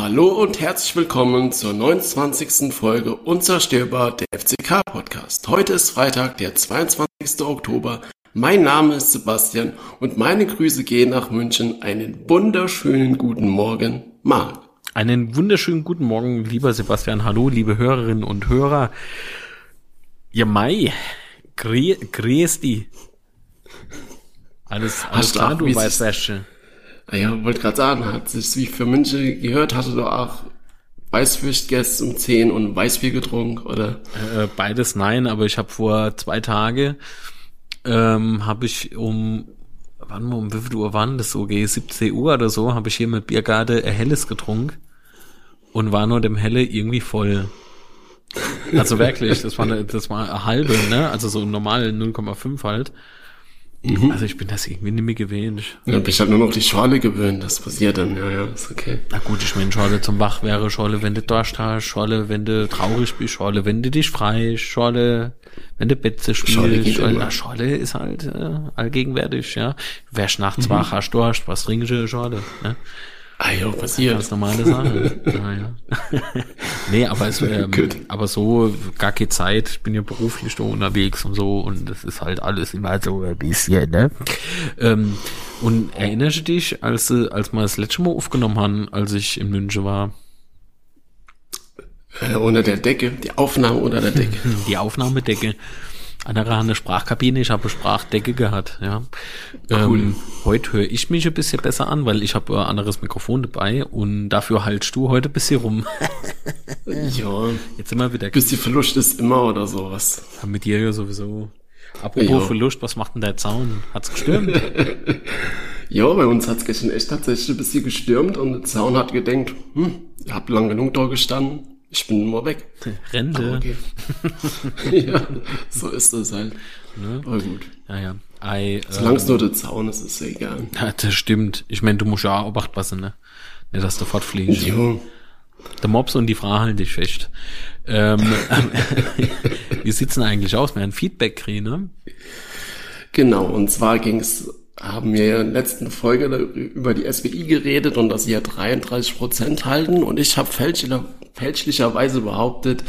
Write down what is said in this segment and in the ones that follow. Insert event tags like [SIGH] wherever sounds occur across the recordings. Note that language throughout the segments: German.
Hallo und herzlich willkommen zur 29. Folge Unzerstörbar der FCK Podcast. Heute ist Freitag, der 22. Oktober. Mein Name ist Sebastian und meine Grüße gehen nach München. Einen wunderschönen guten Morgen, Marc. Einen wunderschönen guten Morgen, lieber Sebastian. Hallo, liebe Hörerinnen und Hörer. Ja, Mai, grüß die. Alles, alles klar, du Weißwäsche. Ah ja, wollte gerade sagen, hat sich wie für München gehört, hatte du auch gegessen um 10 und Weißbier getrunken, oder? Äh, beides nein, aber ich habe vor zwei Tage ähm, habe ich um wann um wie viel Uhr waren das so? 17 Uhr oder so, habe ich hier mit Biergarde ein Helles getrunken und war nur dem Helle irgendwie voll. Also wirklich, das war eine, das war eine halbe, ne? Also so normal 0,5 halt. Mhm. Also ich bin das irgendwie nicht mehr gewöhnt. Ja, bin ich halt nur noch die Schorle gewöhnt, das passiert dann, ja, ja, ist okay. Na gut, ich meine, Schorle zum Wach wäre, Schorle, wenn du Durst hast, Schorle, wenn du traurig bist, Schorle, wenn du dich frei, Schorle, wenn du Betze spielst, Schorle, Schorle, na, Schorle ist halt äh, allgegenwärtig, ja. Wärst nachts mhm. wach, hast Durst, was trinkst du, Schorle, ne? Ah ja, passiert. Ganz normale Sache. ah, [LAUGHS] ja. [LAUGHS] nee, aber es, ähm, aber so gar keine Zeit. Ich bin ja beruflich da unterwegs und so und das ist halt alles immer so ein bisschen, ne? Ähm, und erinnerst du dich, als, als wir das letzte Mal aufgenommen haben, als ich in München war? Äh, unter der Decke, die Aufnahme unter der Decke. [LAUGHS] Die Aufnahmedecke. Andere haben eine Sprachkabine, ich habe eine Sprachdecke gehabt. Ja. Cool. Ähm, heute höre ich mich ein bisschen besser an, weil ich habe ein anderes Mikrofon dabei und dafür haltst du heute ein bisschen rum. [LAUGHS] ja. Jetzt immer wieder. Bisschen Verlust ist immer oder sowas. Ja, mit dir ja sowieso. Apropos ja. Verlust, was macht denn der Zaun? Hat's gestürmt? [LAUGHS] ja, bei uns hat's gestern echt tatsächlich ein bisschen gestürmt und der Zaun hat gedenkt, hm, ihr habt lang genug da gestanden, ich bin nur weg. [LAUGHS] Rente. Okay. [LAUGHS] ja, so ist das halt. Ne? Aber gut. Ja, ja. I, Solange es ähm, nur der Zaun ist, ist es egal. Ja, das stimmt. Ich meine, du musst ja auch aufpassen, ne? Nicht, dass du fortfliegst. Jo. Der Mops und die Frau halten dich fest. Ähm, [LAUGHS] wie sieht's denn eigentlich aus? Wir haben Feedback kriegen, ne? Genau, und zwar ging's haben wir in der letzten Folge über die SWI geredet und dass sie ja 33 Prozent halten und ich habe fälschlicher, fälschlicherweise behauptet,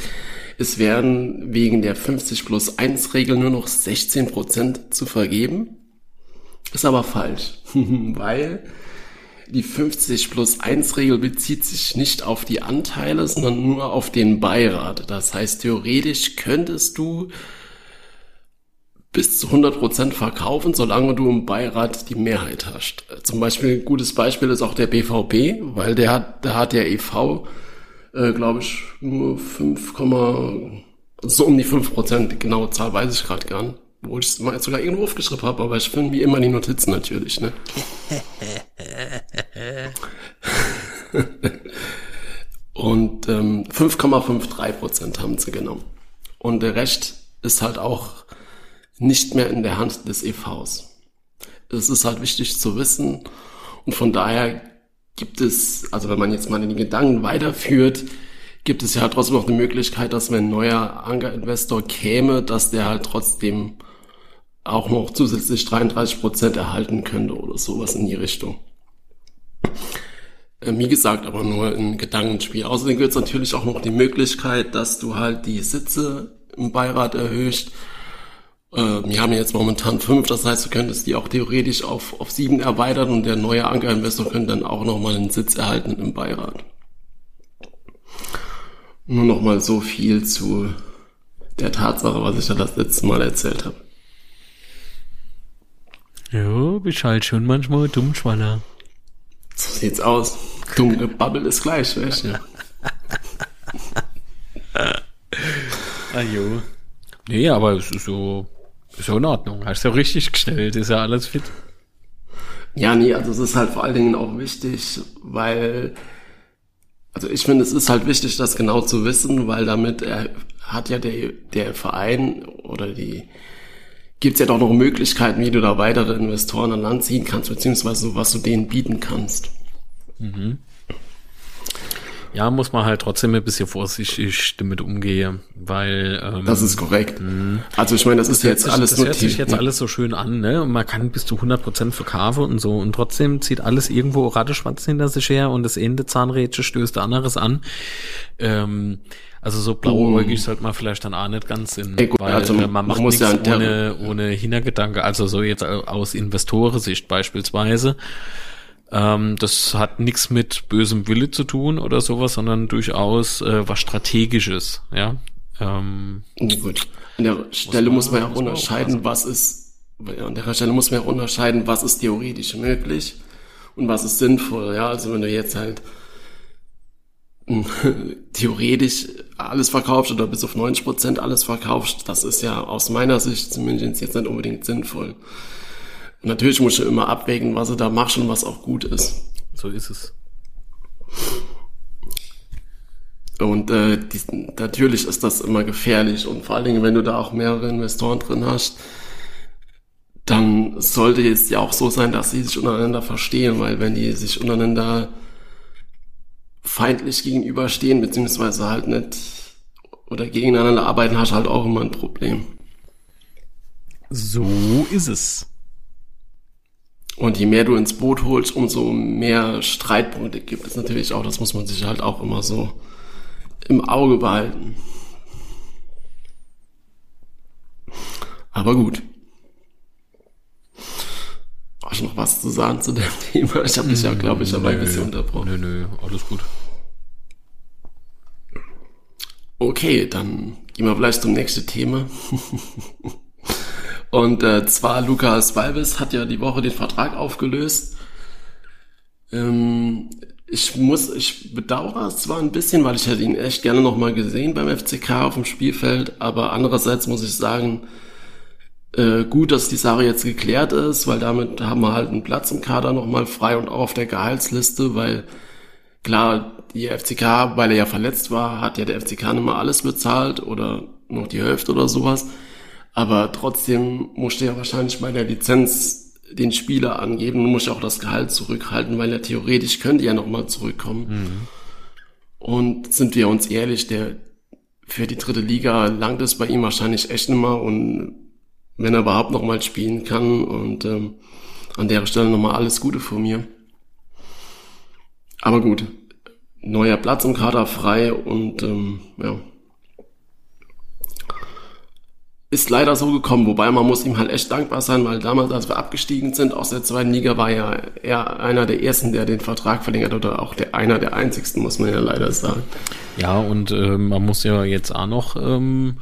es werden wegen der 50 plus 1 Regel nur noch 16 Prozent zu vergeben. Ist aber falsch, [LAUGHS] weil die 50 plus 1 Regel bezieht sich nicht auf die Anteile, sondern nur auf den Beirat. Das heißt, theoretisch könntest du bis zu 100% verkaufen, solange du im Beirat die Mehrheit hast. Zum Beispiel ein gutes Beispiel ist auch der BVB, weil der hat, da hat der EV, äh, glaube ich, nur 5, so um die 5%, genaue Zahl weiß ich gerade gar nicht. Wo ich es mal sogar irgendwo aufgeschrieben habe, aber ich finde wie immer die Notizen natürlich, ne? [LAUGHS] Und ähm, 5,53% haben sie genommen. Und der Rest ist halt auch nicht mehr in der Hand des EVs. Es ist halt wichtig zu wissen und von daher gibt es, also wenn man jetzt mal den Gedanken weiterführt, gibt es ja halt trotzdem noch eine Möglichkeit, dass wenn ein neuer Anker-Investor käme, dass der halt trotzdem auch noch zusätzlich 33 Prozent erhalten könnte oder sowas in die Richtung. Äh, wie gesagt, aber nur ein Gedankenspiel. Außerdem gibt es natürlich auch noch die Möglichkeit, dass du halt die Sitze im Beirat erhöhst wir haben jetzt momentan fünf, das heißt, du könntest die auch theoretisch auf, auf sieben erweitern und der neue Ankerinvestor könnte dann auch nochmal einen Sitz erhalten im Beirat. Nur nochmal so viel zu der Tatsache, was ich da das letzte Mal erzählt habe. Ja, bist halt schon manchmal dumm, Schwaller. So sieht's aus. Dumm gebabbelt ist gleich, weißt du? [LAUGHS] ah jo. Nee, aber es ist so, ist ja in Ordnung. Hast du ja richtig gestellt, ist ja alles fit. Ja, nee, also es ist halt vor allen Dingen auch wichtig, weil, also ich finde, es ist halt wichtig, das genau zu wissen, weil damit er, hat ja der, der Verein oder die, gibt's ja doch noch Möglichkeiten, wie du da weitere Investoren an Land ziehen kannst, beziehungsweise was du denen bieten kannst. Mhm. Ja, muss man halt trotzdem ein bisschen vorsichtig damit umgehen, weil ähm, Das ist korrekt. Also ich meine, das, ist jetzt sich, alles das hört sich jetzt alles so schön an, ne? Und man kann bis zu 100% verkaufen und so. Und trotzdem zieht alles irgendwo Ratteschwanz hinter sich her und das eine Zahnrädchen stößt der anderes an. Ähm, also so blauäugig sollte man vielleicht dann auch nicht ganz in, Ey, gut, weil also äh, man man macht muss nichts ja ohne, ohne Hintergedanke. Also so jetzt aus Investorensicht beispielsweise. Ähm, das hat nichts mit bösem Wille zu tun oder sowas, sondern durchaus äh, was Strategisches, ja. Ähm, Gut. An der Stelle man- muss man ja auch muss unterscheiden, was ist, an der Stelle muss man ja unterscheiden, was ist theoretisch möglich und was ist sinnvoll, ja. Also wenn du jetzt halt mh, [LAUGHS] theoretisch alles verkaufst oder bis auf 90 Prozent alles verkaufst, das ist ja aus meiner Sicht zumindest jetzt nicht unbedingt sinnvoll. Natürlich musst du immer abwägen, was du da machst und was auch gut ist. so ist es. Und äh, die, natürlich ist das immer gefährlich und vor allen Dingen, wenn du da auch mehrere Investoren drin hast, dann sollte es ja auch so sein, dass sie sich untereinander verstehen, weil wenn die sich untereinander feindlich gegenüberstehen, beziehungsweise halt nicht oder gegeneinander arbeiten, hast du halt auch immer ein Problem. So ist es. Und je mehr du ins Boot holst, umso mehr Streitpunkte gibt es natürlich auch. Das muss man sich halt auch immer so im Auge behalten. Aber gut. Hast du noch was zu sagen zu dem [LAUGHS] Thema? Ich habe dich ja, glaube ich, dabei ein bisschen unterbrochen. Nö, nö, alles gut. Okay, dann gehen wir vielleicht zum nächsten Thema. [LAUGHS] Und äh, zwar Lukas Walbes hat ja die Woche den Vertrag aufgelöst. Ähm, ich muss, ich bedauere es zwar ein bisschen, weil ich hätte ihn echt gerne nochmal gesehen beim FCK auf dem Spielfeld, aber andererseits muss ich sagen, äh, gut, dass die Sache jetzt geklärt ist, weil damit haben wir halt einen Platz im Kader nochmal frei und auch auf der Gehaltsliste, weil klar, die FCK, weil er ja verletzt war, hat ja der FCK nicht mal alles bezahlt oder noch die Hälfte oder sowas. Aber trotzdem musste er wahrscheinlich bei der Lizenz den Spieler angeben und muss ja auch das Gehalt zurückhalten, weil er theoretisch könnte ja nochmal zurückkommen. Und sind wir uns ehrlich, der für die dritte Liga langt es bei ihm wahrscheinlich echt nicht mehr und wenn er überhaupt nochmal spielen kann und ähm, an der Stelle nochmal alles Gute von mir. Aber gut, neuer Platz im Kader frei und ähm, ja. Ist leider so gekommen, wobei man muss ihm halt echt dankbar sein, weil damals, als wir abgestiegen sind aus der zweiten Liga, war ja er einer der ersten, der den Vertrag verlängert oder auch der einer der einzigsten, muss man ja leider sagen. Ja, und äh, man muss ja jetzt auch noch ähm,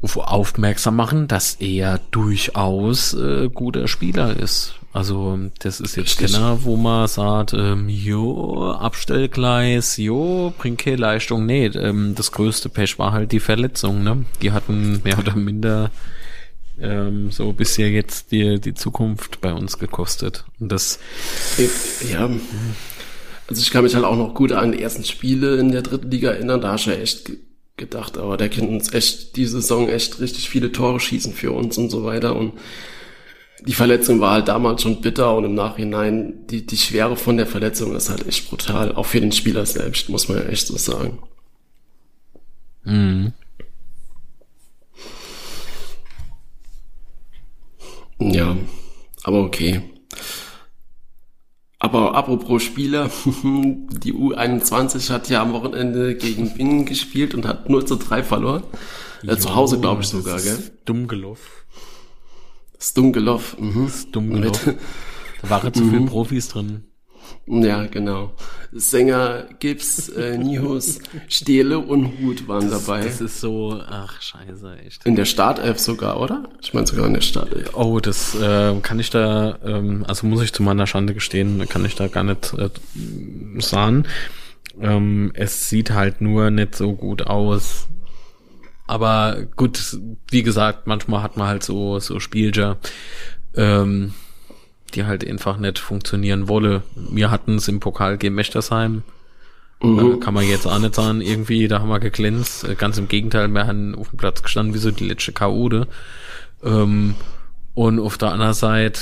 auf- aufmerksam machen, dass er durchaus äh, guter Spieler ist. Also das ist jetzt Richtig. keiner, wo man sagt, ähm, jo, Abstellgleis, jo, bringt keine Leistung. Nee, ähm, das größte Pech war halt die Verletzung. Ne? Die hatten mehr oder minder ähm, so bisher jetzt die, die Zukunft bei uns gekostet. Und das Ich- Ja. Also ich kann mich halt auch noch gut an die ersten Spiele in der dritten Liga erinnern. Da hast du ja echt ge- gedacht, aber der kann uns echt die Saison echt richtig viele Tore schießen für uns und so weiter. Und die Verletzung war halt damals schon bitter und im Nachhinein die, die Schwere von der Verletzung ist halt echt brutal. Auch für den Spieler selbst, muss man ja echt so sagen. Mhm. Ja, aber okay. Aber apropos Spieler, [LAUGHS] die U21 hat ja am Wochenende gegen Bingen gespielt und hat 0 zu 3 verloren. Äh, zu Hause, glaube ich sogar, gell? Dumm gelaufen. Stungeloff. Mhm. Gelaufen. Da waren zu viele Profis drin. Ja, genau. Sänger Gibbs, äh, Nihus, Stehle und Hut waren dabei. Das ist so, ach scheiße, echt. in der Startelf sogar, oder? Ich meine sogar in der Startelf. Oh, das äh, kann ich da, ähm, also muss ich zu meiner Schande gestehen, kann ich da gar nicht äh, sagen. Ähm, es sieht halt nur nicht so gut aus. Aber gut, wie gesagt, manchmal hat man halt so so Spielger, ähm, die halt einfach nicht funktionieren wolle. Wir hatten es im Pokal gegen Mechtersheim. Äh, Kann man jetzt auch nicht sagen, irgendwie, da haben wir geglänzt. Äh, Ganz im Gegenteil, wir haben auf dem Platz gestanden wie so die letzte Kaude. Ähm, und auf der anderen Seite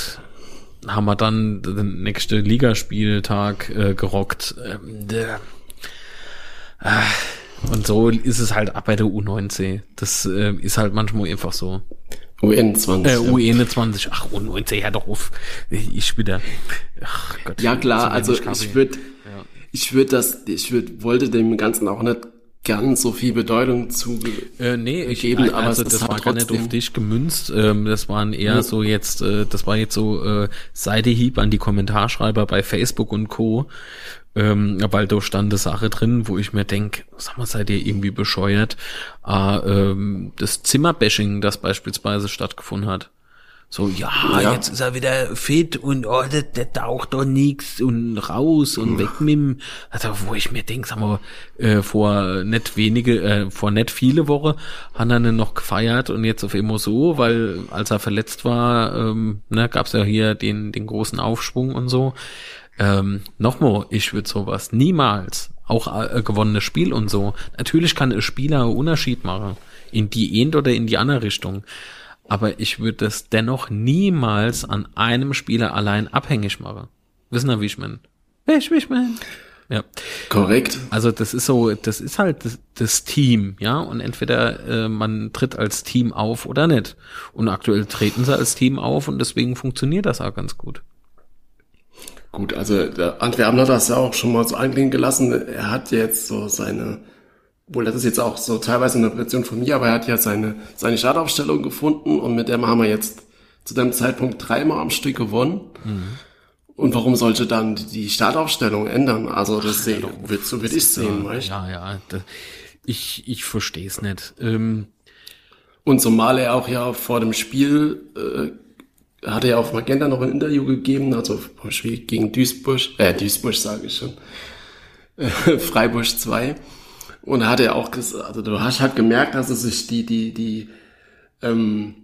haben wir dann den nächsten Ligaspieltag äh, gerockt. Ähm, der, Und so ist es halt ab bei der U19. Das äh, ist halt manchmal einfach so. UN20. Äh, U21. Ach, U19, ja doch auf. Ich wieder. Ach Gott. Ja klar, also ich würde, ja. ich würde das, ich würde, wollte dem Ganzen auch nicht ganz so viel Bedeutung zu äh, nee, ich, geben, aber also das war gar nicht auf dich gemünzt. Ähm, das waren eher ja. so jetzt, äh, das war jetzt so äh, Seidehieb an die Kommentarschreiber bei Facebook und Co. Ähm, weil da stand eine Sache drin, wo ich mir denk, sag mal, seid ihr irgendwie bescheuert? Äh, ähm, das Zimmerbashing, das beispielsweise stattgefunden hat. So, ja, ja, jetzt ist er wieder fit und oh, der, der taucht doch nix und raus und weg mit ihm. Also, wo ich mir denke, sag mal, äh, vor nicht wenige, äh, vor nicht viele Wochen hat er ihn noch gefeiert und jetzt auf immer so, weil als er verletzt war, ähm, ne, gab's ja hier den, den großen Aufschwung und so. Ähm, Nochmal, ich würde sowas niemals, auch äh, gewonnenes Spiel und so. Natürlich kann ein Spieler einen Unterschied machen. In die eine oder in die andere Richtung aber ich würde das dennoch niemals an einem Spieler allein abhängig machen. Wissen Sie, wie ich meine? Ich, wie ich mein. Ja. Korrekt. Also das ist so, das ist halt das, das Team, ja. Und entweder äh, man tritt als Team auf oder nicht. Und aktuell treten sie als Team auf und deswegen funktioniert das auch ganz gut. Gut, also der Antwerpen hat das ja auch schon mal so anklingen gelassen. Er hat jetzt so seine wohl, das ist jetzt auch so teilweise eine Interpretation von mir, aber er hat ja seine, seine Startaufstellung gefunden und mit der haben wir jetzt zu dem Zeitpunkt dreimal am Stück gewonnen. Mhm. Und warum sollte dann die Startaufstellung ändern? Also das Ach, ja, wird, so würde ich sehen, ja, weißt? Ja, ja, das, ich, ich verstehe es nicht. Ähm, und zumal er auch ja vor dem Spiel äh, hat er ja auf Magenta noch ein Interview gegeben, also vom Spiel gegen Duisburg, äh, Duisburg sage ich schon, äh, [LAUGHS] Freiburg 2 und hat er auch gesagt, also du hast halt gemerkt, dass er sich die, die, die, ähm,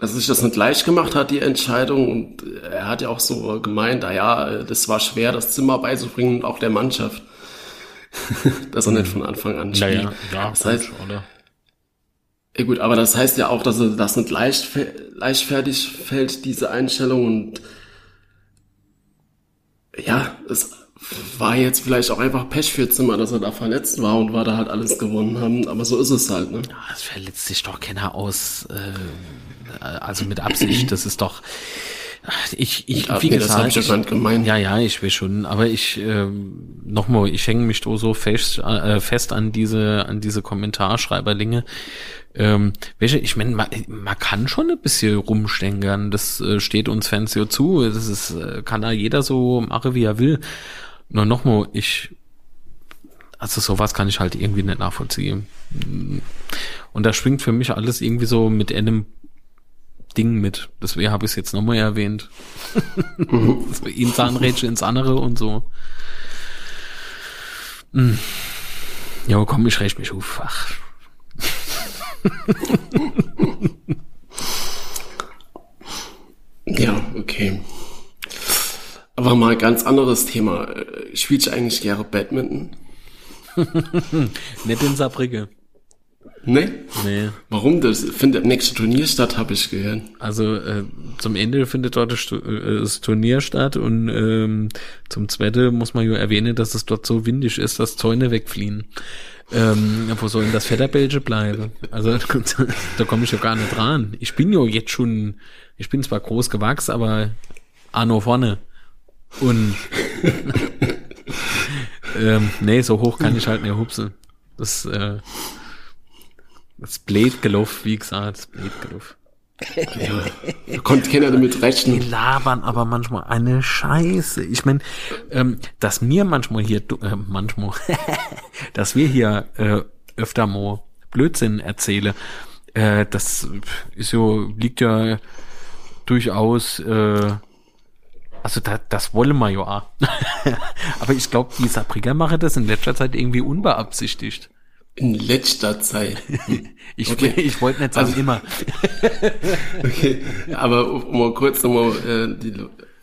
dass er sich das nicht leicht gemacht hat, die Entscheidung. Und er hat ja auch so gemeint, na ja, das war schwer, das Zimmer beizubringen und auch der Mannschaft. [LAUGHS] dass er nicht von Anfang an spielt. Ja, ja, das heißt, oder? Ja gut, aber das heißt ja auch, dass er das nicht leicht, leichtfertig fällt, diese Einstellung und ja, es war jetzt vielleicht auch einfach Pech für Zimmer, dass er da verletzt war und war da halt alles gewonnen haben. Aber so ist es halt, ne? Ja, es verletzt sich doch keiner aus, äh, also mit Absicht. Das ist doch. Ich, ich, wie nee, gesagt, das ich, gemeint. ja, ja, ich will schon, aber ich, ähm, nochmal, ich hänge mich so fest, äh, fest an diese, an diese Kommentarschreiberlinge. Ähm, welche, ich meine, man, man kann schon ein bisschen rumstängern, das äh, steht uns Fans ja zu, das ist, äh, kann da jeder so machen, wie er will. Nur nochmal, ich, also sowas kann ich halt irgendwie nicht nachvollziehen. Und da schwingt für mich alles irgendwie so mit einem Ding mit. Deswegen habe ich es jetzt nochmal erwähnt. [LAUGHS] Mhm. Ihn Zahnrätsche ins andere und so. Hm. Ja, komm, ich räche mich auf. Ach. ja, okay. Aber mal ganz anderes Thema. Spielst du eigentlich gerne Badminton? [LAUGHS] Nicht in Saarbrücke. Nee? Nee. Warum? Das findet nächste Turnier statt, habe ich gehört. Also äh, zum Ende findet dort das, äh, das Turnier statt und ähm, zum Zweiten muss man ja erwähnen, dass es dort so windig ist, dass Zäune wegfliehen. Ähm, wo soll denn das Fetterbelge bleiben? Also [LAUGHS] da komme ich ja gar nicht dran. Ich bin ja jetzt schon, ich bin zwar groß gewachsen, aber Arno vorne. Und ähm, nee, so hoch kann ich halt nicht hupsen. Das, äh, das blöd gelaufen, wie gesagt, das blöd gelaufen. ja, konnte keiner damit rechnen. Die labern aber manchmal eine Scheiße. Ich meine, ähm, dass mir manchmal hier, äh, manchmal, [LAUGHS] dass wir hier äh, öfter mal Blödsinn erzähle, äh, das ist so, liegt ja durchaus äh, also da, das wollen wir ja auch. [LAUGHS] Aber ich glaube, die Sabriger machen das in letzter Zeit irgendwie unbeabsichtigt. In letzter Zeit. [LAUGHS] ich okay. [LAUGHS] ich wollte nicht sagen also, immer. okay, aber um mal kurz nochmal äh, die,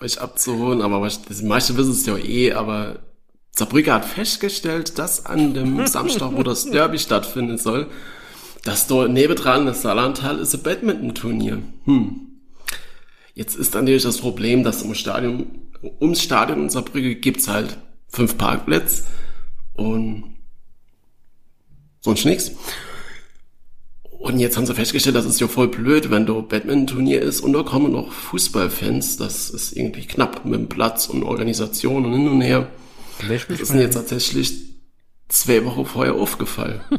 euch abzuholen, aber was, das meiste wissen es ja eh, aber Saarbrücker hat festgestellt, dass an dem Samstag, wo das Derby stattfinden soll, dass dort nebendran das Saarlandtal ist ein Badminton-Turnier. Hm. Jetzt ist natürlich das Problem, dass im Stadion, ums Stadion in Saarbrücke gibt's halt fünf Parkplätze und sonst nichts. Und jetzt haben sie festgestellt, das ist ja voll blöd, wenn du Badminton-Turnier ist und da kommen noch Fußballfans. Das ist irgendwie knapp mit dem Platz und Organisation und hin und her. Das ist mir jetzt tatsächlich zwei Wochen vorher aufgefallen. [LAUGHS]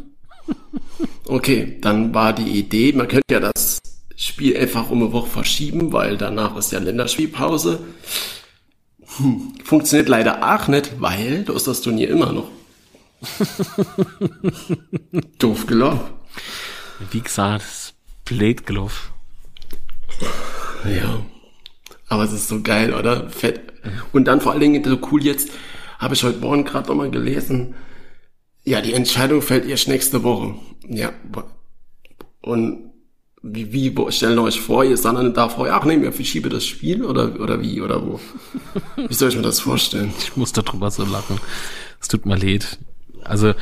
Okay, dann war die Idee, man könnte ja das Spiel einfach um eine Woche verschieben, weil danach ist ja Länderspielpause. Hm, funktioniert leider auch nicht, weil du ist das Turnier immer noch. [LAUGHS] Doof gelaufen. Wie gesagt, Blade Glove. Ja. Aber es ist so geil, oder? Fett. Und dann vor allen Dingen so cool jetzt, habe ich heute Morgen gerade nochmal gelesen, ja, die Entscheidung fällt erst nächste Woche. Ja. Und wie, wie stellen euch vor, ihr seid dann da vorher, ach nee, wir verschieben das Spiel oder, oder wie, oder wo? Wie soll ich mir das vorstellen? Ich muss darüber so lachen. Es tut mir leid. Also,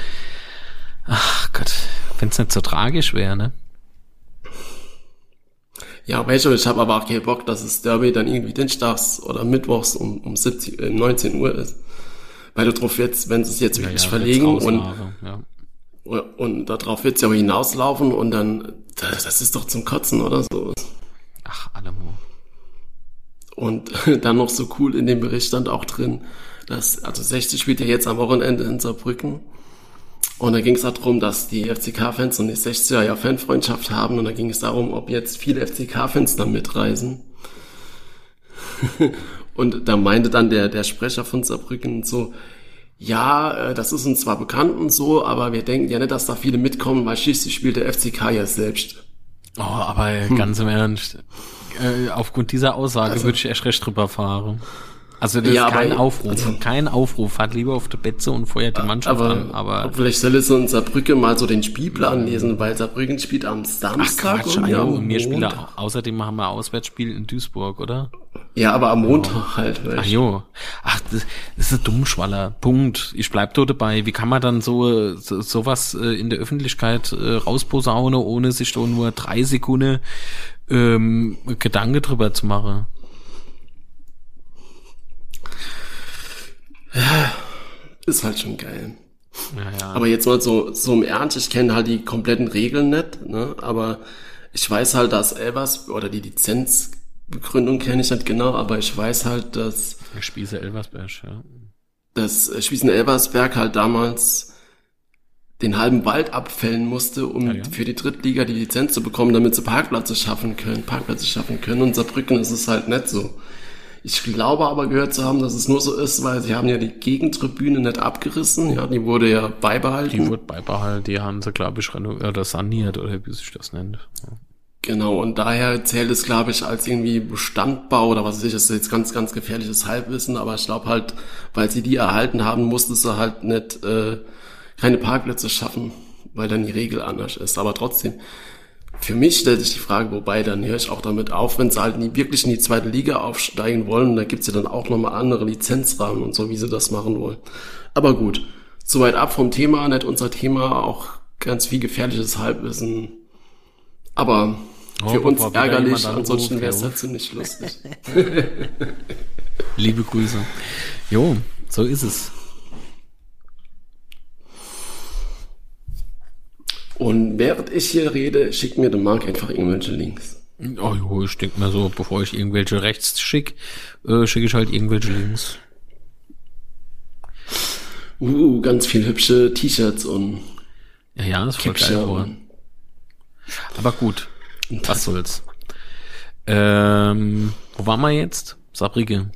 ach Gott, wenn es nicht so tragisch wäre, ne? Ja, weißt du, ich habe aber auch keinen Bock, dass das Derby dann irgendwie dienstags oder mittwochs um, um 17, äh, 19 Uhr ist. Weil du drauf jetzt, wenn sie es jetzt wirklich ja, verlegen und, ja. Und darauf wird es ja auch hinauslaufen und dann, das ist doch zum Kotzen oder so. Ach, Alamo. Und [LAUGHS] dann noch so cool in dem Bericht stand auch drin, dass, also 60 spielt ja jetzt am Wochenende in Saarbrücken und da ging es darum, dass die FCK-Fans und die 60er ja Fanfreundschaft haben und da ging es darum, ob jetzt viele FCK-Fans da mitreisen. [LAUGHS] und da meinte dann der, der Sprecher von Saarbrücken so, ja, äh, das ist uns zwar bekannt und so, aber wir denken ja nicht, dass da viele mitkommen, weil schließlich spielt der FCK ja selbst. Oh, aber hm. ganz im Ernst, äh, aufgrund dieser Aussage also, würde ich echt recht drüber fahren. Also das ja, ist kein aber, Aufruf, also, kein Aufruf. Fahrt lieber auf der Betze und feuert die Mannschaft aber, an. Aber vielleicht soll es so in Saarbrücken mal so den Spielplan lesen, weil Saarbrücken spielt am Samstag Ach, Quatsch, und, ja, und wir spielen außerdem haben wir Auswärtsspiel in Duisburg, oder? Ja, aber am Montag oh. halt. Ach jo. Ach, das, das ist ein Dummschwaller. Punkt. Ich bleib da dabei. Wie kann man dann so, so sowas äh, in der Öffentlichkeit äh, rausposaunen, ohne sich da nur drei Sekunden ähm, Gedanke drüber zu machen? Ja, ist halt schon geil. Ja, ja. Aber jetzt mal so, so im Ernst, ich kenne halt die kompletten Regeln nicht, ne? aber ich weiß halt, dass Elvers oder die Lizenzbegründung kenne ich nicht genau, aber ich weiß halt, dass Spieße Elversberg, ja. Dass Spießen Elversberg halt damals den halben Wald abfällen musste, um ja, ja. für die Drittliga die Lizenz zu bekommen, damit sie Parkplätze schaffen können, Parkplätze schaffen können. Und Saarbrücken ist es halt nicht so. Ich glaube aber gehört zu haben, dass es nur so ist, weil sie haben ja die Gegentribüne nicht abgerissen. Ja, die wurde ja beibehalten. Die wurde beibehalten, die haben sie, glaube ich, oder saniert oder wie sich das nennt. Ja. Genau, und daher zählt es, glaube ich, als irgendwie Bestandbau oder was weiß ich, das ist jetzt ganz, ganz gefährliches Halbwissen, aber ich glaube halt, weil sie die erhalten haben, musste sie halt nicht äh, keine Parkplätze schaffen, weil dann die Regel anders ist. Aber trotzdem, für mich stellt sich die Frage, wobei dann höre ich auch damit auf, wenn sie halt nie wirklich in die zweite Liga aufsteigen wollen, da gibt's ja dann auch nochmal andere Lizenzrahmen und so, wie sie das machen wollen. Aber gut, soweit ab vom Thema, nicht unser Thema, auch ganz viel gefährliches Halbwissen. Aber oh, für uns ärgerlich, ansonsten wäre es halt ziemlich lustig. [LAUGHS] [LAUGHS] Liebe Grüße. Jo, so ist es. Und während ich hier rede, schickt mir der Marc einfach irgendwelche Links. Oh, jo, ich denke mir so, bevor ich irgendwelche rechts schicke, äh, schicke ich halt irgendwelche Links. Uh, ganz viel hübsche T-Shirts und Ja, ja, das voll geil Aber gut, was soll's. Ähm, wo waren wir jetzt? Sabrige.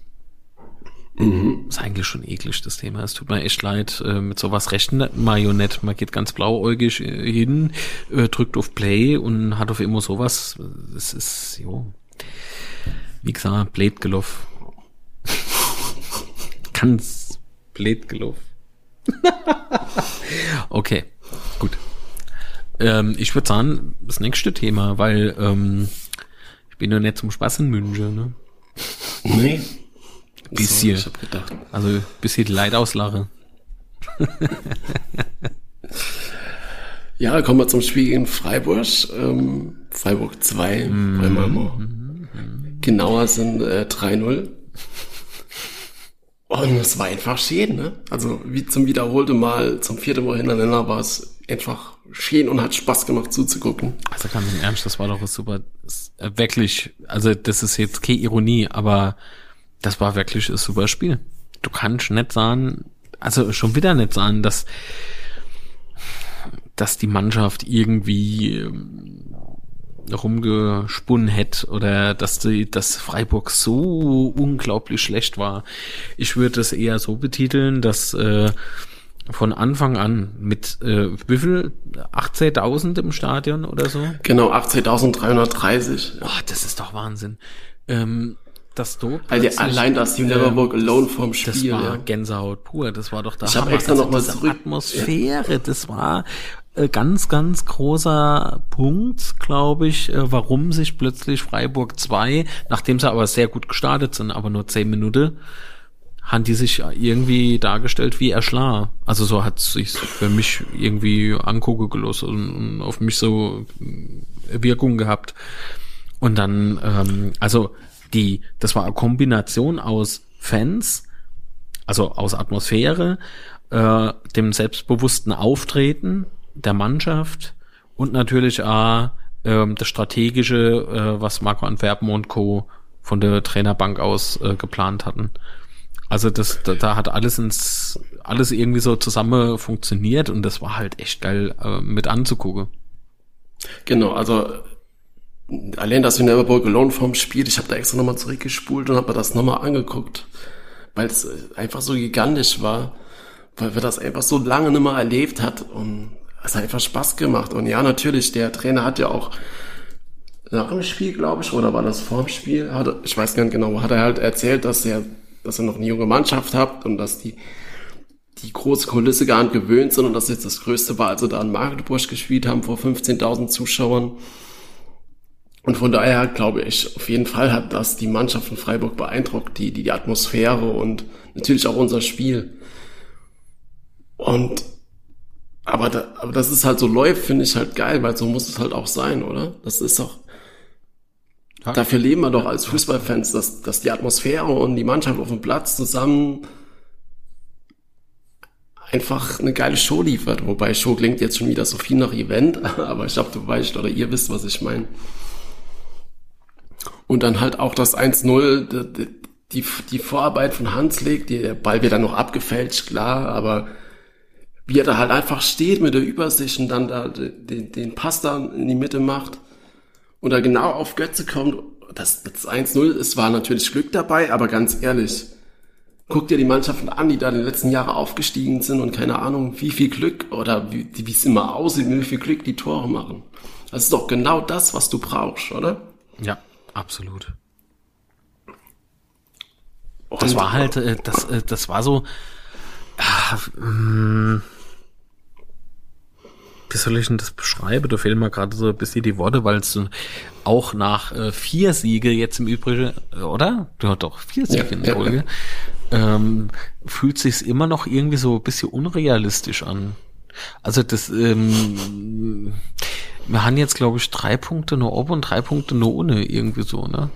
Mhm. Ist eigentlich schon eklig, das Thema. Es tut mir echt leid, äh, mit sowas rechnen Marionette. Man geht ganz blauäugig äh, hin, äh, drückt auf Play und hat auf immer sowas. Es ist, jo. Wie gesagt, gelaufen. [LAUGHS] ganz gelaufen. [LAUGHS] okay, gut. Ähm, ich würde sagen, das nächste Thema, weil ähm, ich bin ja nicht zum Spaß in München, ne? Nee. Bisschen. So, ich hab gedacht. Also bisschen Leid auslache. [LAUGHS] ja, kommen wir zum Spiel in Freiburg. Ähm, Freiburg 2, mm mal genauer sind äh, 3-0. Und es war einfach schön, ne? Also wie zum wiederholten Mal, zum vierten Mal hintereinander war es einfach schön und hat Spaß gemacht zuzugucken. Also ganz im Ernst, das war doch super, äh, wirklich, also das ist jetzt keine Ironie, aber das war wirklich ein super Spiel. Du kannst nicht sagen, also schon wieder nicht sagen, dass, dass die Mannschaft irgendwie ähm, rumgesponnen hätte oder dass die, dass Freiburg so unglaublich schlecht war. Ich würde es eher so betiteln, dass äh, von Anfang an mit äh, wie viel 18.000 im Stadion oder so? Genau, 18.330. Oh, das ist doch Wahnsinn. Ähm, dass du also allein das You Never Walk Alone vorm Spiel. Das war ja. Gänsehaut pur. Das war doch da. Ich habe extra noch mal zurück. Atmosphäre. Ja. Das war äh, ganz, ganz großer Punkt, glaube ich, äh, warum sich plötzlich Freiburg 2, nachdem sie aber sehr gut gestartet sind, aber nur zehn Minuten, haben die sich irgendwie dargestellt wie erschlar. Also so hat sich für mich irgendwie angucken gelassen und auf mich so äh, Wirkung gehabt. Und dann, ähm, also die, das war eine Kombination aus Fans, also aus Atmosphäre, äh, dem selbstbewussten Auftreten der Mannschaft und natürlich auch äh, das strategische, äh, was Marco Antwerpen und Co. von der Trainerbank aus äh, geplant hatten. Also das, da, da hat alles ins, alles irgendwie so zusammen funktioniert und das war halt echt geil äh, mit anzugucken. Genau, also allein das Never Broke Alone vom Spiel, ich habe da extra nochmal zurückgespult und habe mir das nochmal angeguckt, weil es einfach so gigantisch war, weil wir das einfach so lange nicht mehr erlebt hat und es hat einfach Spaß gemacht. Und ja, natürlich, der Trainer hat ja auch nach dem Spiel, glaube ich, oder war das vor dem Spiel, hat, ich weiß gar nicht genau, hat er halt erzählt, dass er dass ihr noch eine junge Mannschaft habt und dass die die große Kulisse gar nicht gewöhnt sind und das jetzt das Größte war, als sie da in Magdeburg gespielt haben vor 15.000 Zuschauern. Und von daher glaube ich, auf jeden Fall hat das die Mannschaft von Freiburg beeindruckt, die, die Atmosphäre und natürlich auch unser Spiel. Und, aber, da, aber dass es halt so läuft, finde ich halt geil, weil so muss es halt auch sein, oder? Das ist doch, ja. Dafür leben wir doch als Fußballfans, dass, dass die Atmosphäre und die Mannschaft auf dem Platz zusammen einfach eine geile Show liefert. Wobei Show klingt jetzt schon wieder so viel nach Event, [LAUGHS] aber ich glaube, du weißt oder ihr wisst, was ich meine. Und dann halt auch das 1-0, die, die Vorarbeit von Hans legt, der Ball wird dann noch abgefälscht, klar, aber wie er da halt einfach steht mit der Übersicht und dann da den, den Pass da in die Mitte macht und da genau auf Götze kommt, das, das 1-0, es war natürlich Glück dabei, aber ganz ehrlich, guck dir die Mannschaften an, die da in den letzten Jahren aufgestiegen sind und keine Ahnung, wie viel Glück oder wie, wie es immer aussieht, wie viel Glück die Tore machen. Das ist doch genau das, was du brauchst, oder? Ja, absolut. Und das war halt, äh, das, äh, das war so, äh, mh, wie soll ich denn das beschreiben? Da fehlen mir gerade so ein bisschen die Worte, weil es auch nach äh, vier Siege jetzt im Übrigen, oder? Du hast doch vier Siege ja, in der Folge. Ja. Ähm, fühlt sich's immer noch irgendwie so ein bisschen unrealistisch an. Also das, ähm, wir haben jetzt, glaube ich, drei Punkte nur oben und drei Punkte nur ohne, irgendwie so, ne?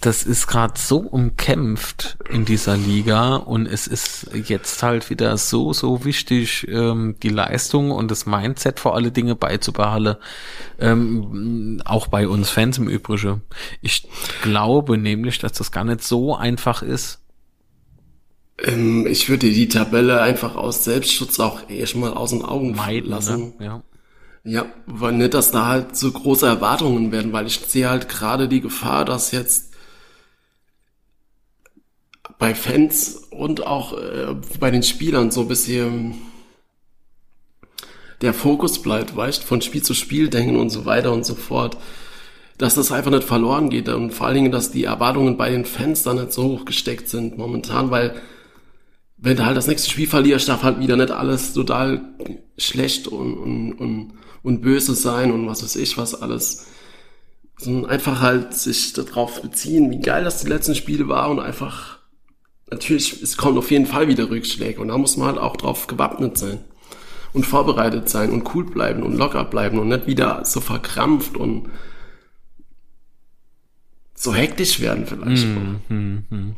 das ist gerade so umkämpft in dieser Liga und es ist jetzt halt wieder so, so wichtig, ähm, die Leistung und das Mindset vor alle Dinge beizubehalten. Ähm, auch bei uns Fans im Übrigen. Ich glaube nämlich, dass das gar nicht so einfach ist. Ähm, ich würde die Tabelle einfach aus Selbstschutz auch erstmal aus den Augen Meiden, ne? lassen. Ne? Ja. Ja, weil nicht, dass da halt so große Erwartungen werden, weil ich sehe halt gerade die Gefahr, dass jetzt bei Fans und auch äh, bei den Spielern so ein bisschen der Fokus bleibt, weißt, von Spiel zu Spiel denken und so weiter und so fort. Dass das einfach nicht verloren geht und vor allen Dingen, dass die Erwartungen bei den Fans dann nicht so hoch gesteckt sind momentan, weil wenn du halt das nächste Spiel verlierst, darf halt wieder nicht alles total schlecht und, und, und, und böse sein und was weiß ich, was alles. Sondern einfach halt sich darauf beziehen, wie geil das die letzten Spiele war und einfach natürlich, es kommt auf jeden Fall wieder Rückschläge und da muss man halt auch drauf gewappnet sein und vorbereitet sein und cool bleiben und locker bleiben und nicht wieder so verkrampft und so hektisch werden vielleicht. Mm, mm, mm.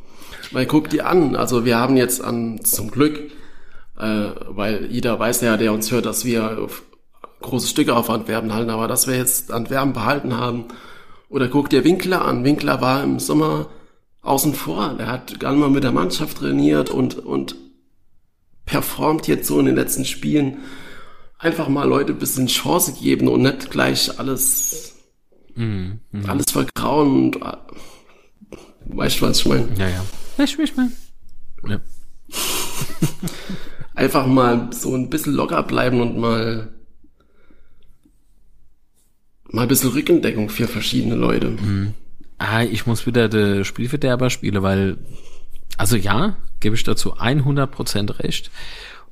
Weil guck die an, also wir haben jetzt an, zum Glück, äh, weil jeder weiß ja, der uns hört, dass wir große Stücke auf Antwerpen halten, aber dass wir jetzt Antwerpen behalten haben. Oder guck dir Winkler an. Winkler war im Sommer außen vor. Der hat gar nicht mal mit der Mannschaft trainiert und, und performt jetzt so in den letzten Spielen. Einfach mal Leute ein bisschen Chance geben und nicht gleich alles, mm, mm. alles vergrauen und, äh, weißt du, was ich meine? Ja, ja. Weißt du, was ich meine? Ja. [LAUGHS] Einfach mal so ein bisschen locker bleiben und mal mal ein bisschen Rückendeckung für verschiedene Leute. Mhm. Ah, ich muss wieder der Spielverderber spielen, weil, also ja, gebe ich dazu 100% recht.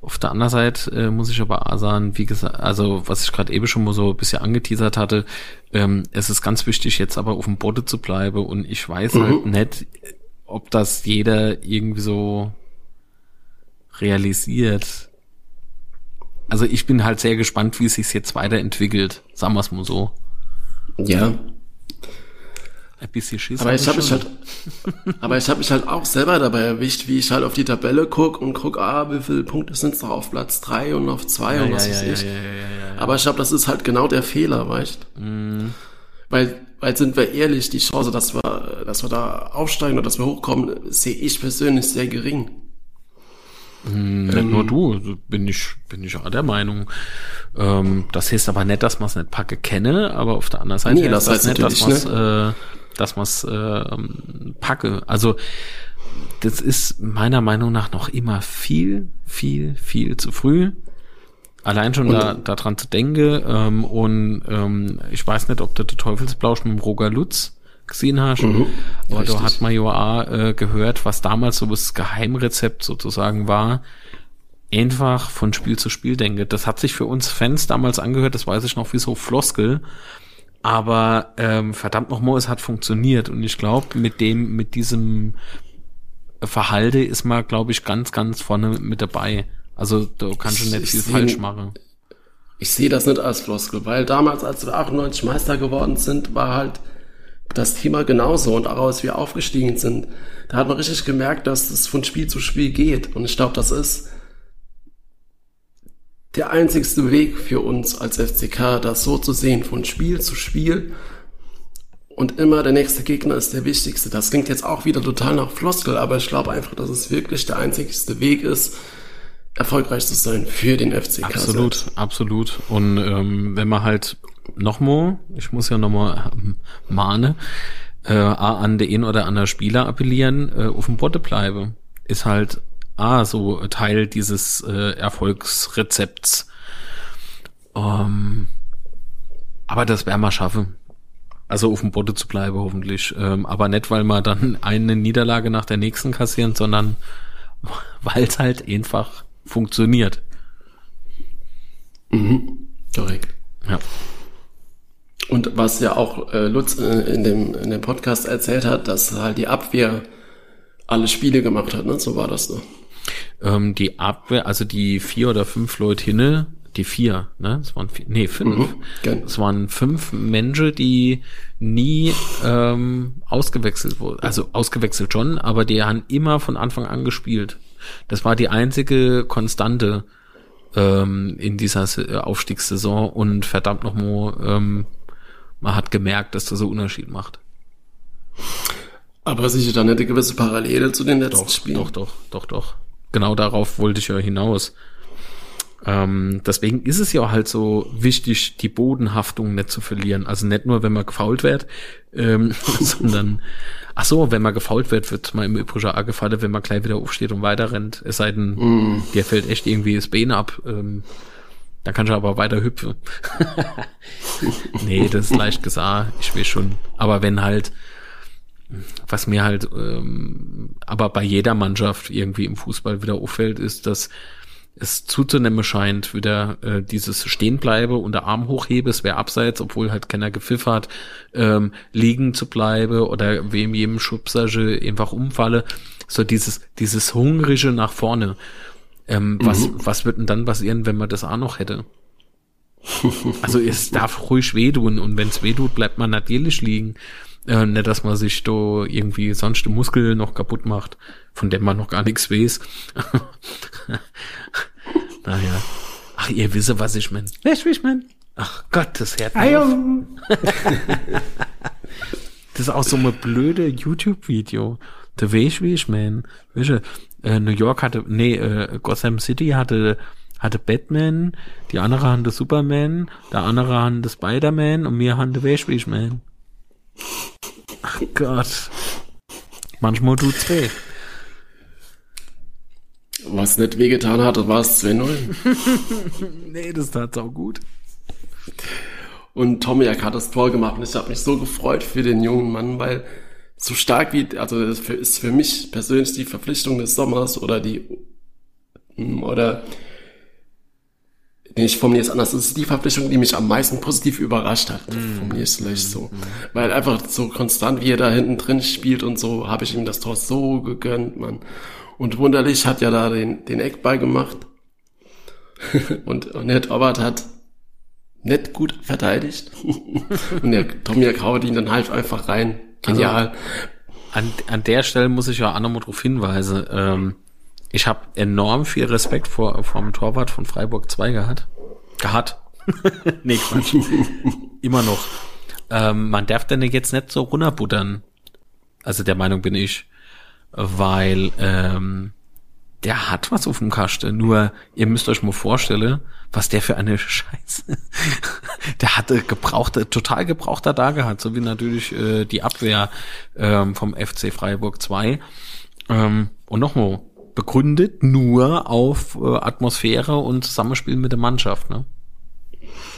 Auf der anderen Seite äh, muss ich aber auch sagen, wie gesagt, also was ich gerade eben schon mal so ein bisschen angeteasert hatte, ähm, es ist ganz wichtig, jetzt aber auf dem Boden zu bleiben und ich weiß halt mhm. halt nicht, ob das jeder irgendwie so realisiert. Also ich bin halt sehr gespannt, wie es sich jetzt weiterentwickelt, sagen wir es mal so. Ja. Ein bisschen Schiss. Aber ich habe mich halt, aber ich habe mich halt auch selber dabei erwischt, wie ich halt auf die Tabelle guck und guck, ah, wie viele Punkte sind es noch auf Platz drei und auf zwei ja, und was ja, weiß ja, ich. Aber ich glaube, das ist halt genau der Fehler, weißt? Mhm. Weil, weil sind wir ehrlich, die Chance, dass wir, dass wir da aufsteigen oder dass wir hochkommen, sehe ich persönlich sehr gering. Hm, nicht ähm, nur du, bin ich, bin ich auch der Meinung. Ähm, das heißt aber nicht, dass man es nicht packe kenne, aber auf der anderen Seite nee, das heißt das nicht, dass man es äh, dass man es äh, packe. Also das ist meiner Meinung nach noch immer viel, viel, viel zu früh. Allein schon da, daran zu denken. Ähm, und ähm, ich weiß nicht, ob du der Teufelsblausch mit dem Roger Lutz gesehen hast. Mhm, aber da hat man ja auch äh, gehört, was damals so das Geheimrezept sozusagen war. Einfach von Spiel zu Spiel denke. Das hat sich für uns Fans damals angehört, das weiß ich noch wie so Floskel. Aber ähm, verdammt nochmal, es hat funktioniert. Und ich glaube, mit dem, mit diesem Verhalte ist man, glaube ich, ganz, ganz vorne mit dabei. Also da kannst du nicht viel falsch machen. Ich sehe das nicht als Floskel, weil damals, als wir 98 Meister geworden sind, war halt das Thema genauso und auch als wir aufgestiegen sind, da hat man richtig gemerkt, dass es von Spiel zu Spiel geht. Und ich glaube, das ist der einzigste Weg für uns als FCK, das so zu sehen, von Spiel zu Spiel. Und immer der nächste Gegner ist der wichtigste. Das klingt jetzt auch wieder total nach Floskel, aber ich glaube einfach, dass es wirklich der einzigste Weg ist, erfolgreich zu sein für den FCK. Absolut, selbst. absolut. Und ähm, wenn man halt nochmal, ich muss ja nochmal ähm, mahne, äh, an den oder anderen Spieler appellieren, äh, auf dem Botte bleibe, ist halt A, so Teil dieses äh, Erfolgsrezepts. Ähm, aber das werden wir schaffen. Also auf dem Boden zu bleiben, hoffentlich. Ähm, aber nicht, weil wir dann eine Niederlage nach der nächsten kassieren, sondern [LAUGHS] weil es halt einfach funktioniert. Mhm. Korrekt. Ja. Und was ja auch äh, Lutz äh, in, dem, in dem Podcast erzählt hat, dass halt die Abwehr alle Spiele gemacht hat, ne? So war das so. Ähm, die Abwehr, also die vier oder fünf Leute hinne, die vier, ne? Es waren vier, nee, fünf. Mhm, es waren fünf Menschen, die nie ähm, ausgewechselt wurden. Also ausgewechselt schon, aber die haben immer von Anfang an gespielt. Das war die einzige Konstante ähm, in dieser Aufstiegssaison und verdammt nochmal ähm, man hat gemerkt, dass das so Unterschied macht. Aber sicher dann eine gewisse Parallele zu den letzten doch, Spielen. Doch, doch, doch, doch. Genau darauf wollte ich ja hinaus. Ähm, deswegen ist es ja halt so wichtig, die Bodenhaftung nicht zu verlieren. Also nicht nur, wenn man gefault wird, ähm, [LAUGHS] sondern, ach so, wenn man gefault wird, wird man im Übrigen auch gefallen, wenn man gleich wieder aufsteht und weiter rennt. Es sei denn, mm. dir fällt echt irgendwie das Bein ab. Ähm, dann kannst du aber weiter hüpfen. [LAUGHS] nee, das ist leicht gesagt. Ich will schon. Aber wenn halt, was mir halt, ähm, aber bei jeder Mannschaft irgendwie im Fußball wieder auffällt, ist, dass es zuzunehmen scheint, wieder äh, dieses Stehenbleibe und der Arm hochhebe, es wäre abseits, obwohl halt keiner gepfiff hat, ähm, liegen zu bleiben oder wem jedem Schubsage einfach umfalle. So dieses, dieses Hungrige nach vorne. Ähm, mhm. was, was wird denn dann passieren, wenn man das auch noch hätte? also es darf ruhig wehtun und wenn es wehtut, bleibt man natürlich liegen. Äh, nicht, dass man sich da irgendwie sonst den Muskel noch kaputt macht, von dem man noch gar nichts weiß. [LAUGHS] naja. Ach, ihr wisst, was ich mein. Wie ich mein? Ach Gott, das hört. [LAUGHS] Das ist auch so ein blöde YouTube-Video. Der weiß, wie ich mein. Weißt du, äh, New York hatte, nee, äh, Gotham City hatte, hatte Batman, die andere haben den Superman, der andere haben den Spider-Man und mir ich mein. Ach Gott. Manchmal tut's weh. Was nicht wehgetan hatte, war es 2-0. Nee, das tat auch gut. Und Tomiak hat das Tor gemacht und ich habe mich so gefreut für den jungen Mann, weil so stark wie, also das ist für mich persönlich die Verpflichtung des Sommers oder die, oder, nee, ich formuliere es anders, das ist die Verpflichtung, die mich am meisten positiv überrascht hat, formuliere ich es vielleicht so. Weil einfach so konstant, wie er da hinten drin spielt und so, habe ich ihm das Tor so gegönnt, Mann. Und wunderlich hat ja da den, den Eckball gemacht. [LAUGHS] [LAUGHS] und, der Torwart hat nicht gut verteidigt. und der Tomiak haut ihn dann halt einfach rein. Genial. An, an der Stelle muss ich ja auch nochmal darauf hinweisen. Ähm, ich habe enorm viel Respekt vor vom Torwart von Freiburg 2 gehabt. Gehabt. [LAUGHS] nee, Quatsch. [LAUGHS] Immer noch. Ähm, man darf denn jetzt nicht so runterbuttern. Also der Meinung bin ich. Weil ähm, der hat was auf dem Kasten. Nur, ihr müsst euch mal vorstellen, was der für eine Scheiße. [LAUGHS] der hatte gebrauchte, total gebrauchter da gehabt, so wie natürlich äh, die Abwehr ähm, vom FC Freiburg 2. Ähm, und nochmal, begründet nur auf äh, Atmosphäre und Zusammenspiel mit der Mannschaft, ne?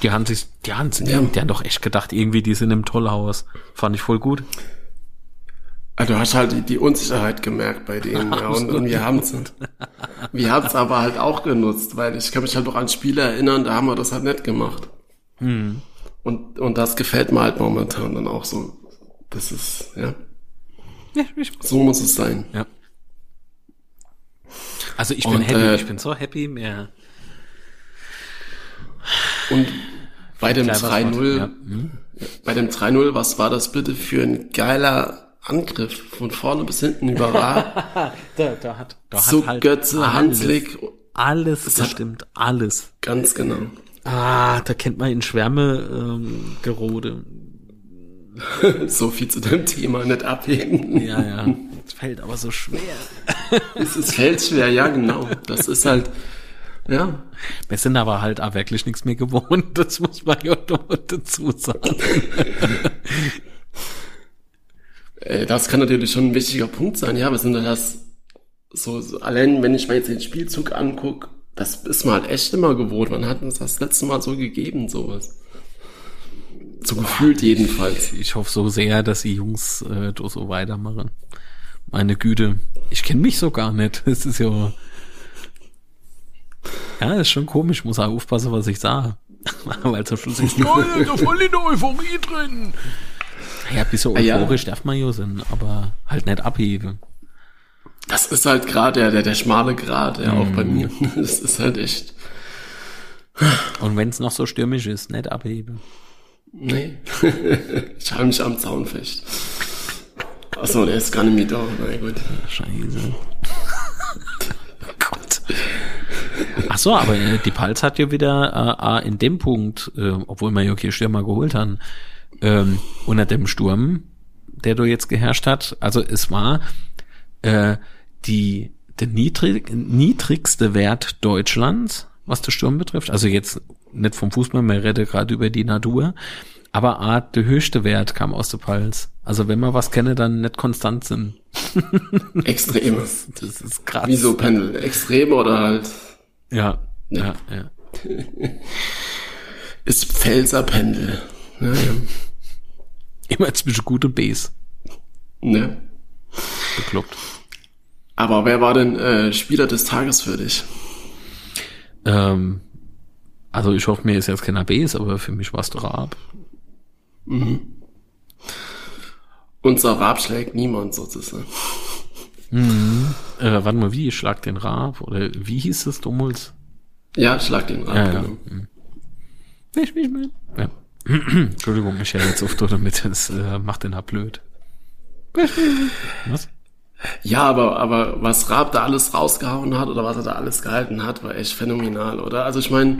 Die haben sich, die haben, Ja. die haben doch echt gedacht, irgendwie, die sind im Tollhaus. Fand ich voll gut. Also du hast halt die, die Unsicherheit gemerkt bei denen, ja, und, und wir haben es wir haben es aber halt auch genutzt, weil ich kann mich halt noch an Spiele erinnern, da haben wir das halt nicht gemacht. Hm. Und, und das gefällt mir halt momentan dann auch so. Das ist, ja, Ja, ich, so muss es sein. ja. Also ich bin Und, happy, äh, ich bin so happy, mehr. Und bei dem Cleveres Wort, 3-0, ja. Hm? bei dem 3-0, was war das bitte für ein geiler Angriff von vorne bis hinten über Ra, [LAUGHS] Da, da hat, da zu halt Götze, alles, Hanslik, Alles hat- bestimmt, alles. ganz genau. Ah, da kennt man in Schwärme ähm, gerode. [LAUGHS] So viel zu dem Thema, nicht abheben. Ja, ja. Es fällt aber so schwer. Es ist fällt schwer, ja genau. Das ist halt, ja, Wir sind aber halt auch wirklich nichts mehr gewohnt, das muss man ja noch dazu sagen. [LAUGHS] Äh, Das kann natürlich schon ein wichtiger Punkt sein. Ja, wir sind das so, so allein, wenn ich mir jetzt den Spielzug anguck, das ist man halt echt immer gewohnt. Man hat uns das letzte Mal so gegeben, sowas. So gefühlt jedenfalls. Ich hoffe so sehr, dass die Jungs äh, so weitermachen. Meine Güte, ich kenne mich so gar nicht. [LAUGHS] Es ist ja. Ja, ist schon komisch, muss auch aufpassen, was ich sage. [LAUGHS] Weil zum Schluss ist ja, da voll in der Euphorie drin. Ja, ein bisschen Ah, ja. euphorisch darf man ja sein, aber halt nicht abheben. Das ist halt gerade der, der, der schmale Grad, ja, auch bei mir. [LAUGHS] Das ist halt echt, Und wenn es noch so stürmisch ist, nicht abheben. nee. [LAUGHS] ich halte mich am Zaun fest. Achso, der ist gar nicht mehr da, na gut. Scheiße. [LAUGHS] Gott. Ach so, aber äh, die Pals hat ja wieder äh, in dem Punkt, äh, obwohl wir ja hier Stürmer geholt haben, ähm, unter dem Sturm, der da jetzt geherrscht hat. Also es war äh, die der niedrig, niedrigste Wert Deutschlands, was der Sturm betrifft. Also jetzt nicht vom Fußball, man redet gerade über die Natur. Aber A, der höchste Wert kam aus der Pals. Also wenn man was kenne, dann nicht konstant sind. [LAUGHS] Extremes. Das ist krass. Wie so Pendel. Extreme oder halt, Ja, ja, ja. [LAUGHS] ist Pfälzer-Pendel. Ja, [LAUGHS] ja. Immer zwischen gut und Base. Ne? Bekloppt. Aber wer war denn äh, Spieler des Tages für dich? Ähm, also ich hoffe, mir ist jetzt keiner Base, aber für mich war es doch ab. Unser Rab schlägt niemand sozusagen. Äh, warte mal, wie? Schlag den Raab? Oder wie hieß es damals? Ja, schlag den Rab, Ja, ja. genau. Weiß ich mein. Ja. [CLEARS THROAT] Entschuldigung, ich höre jetzt auf damit, das äh, macht den halt blöd. Was? Ja, aber, aber was Raab da alles rausgehauen hat oder was er da alles gehalten hat, war echt phänomenal, oder? Also ich meine,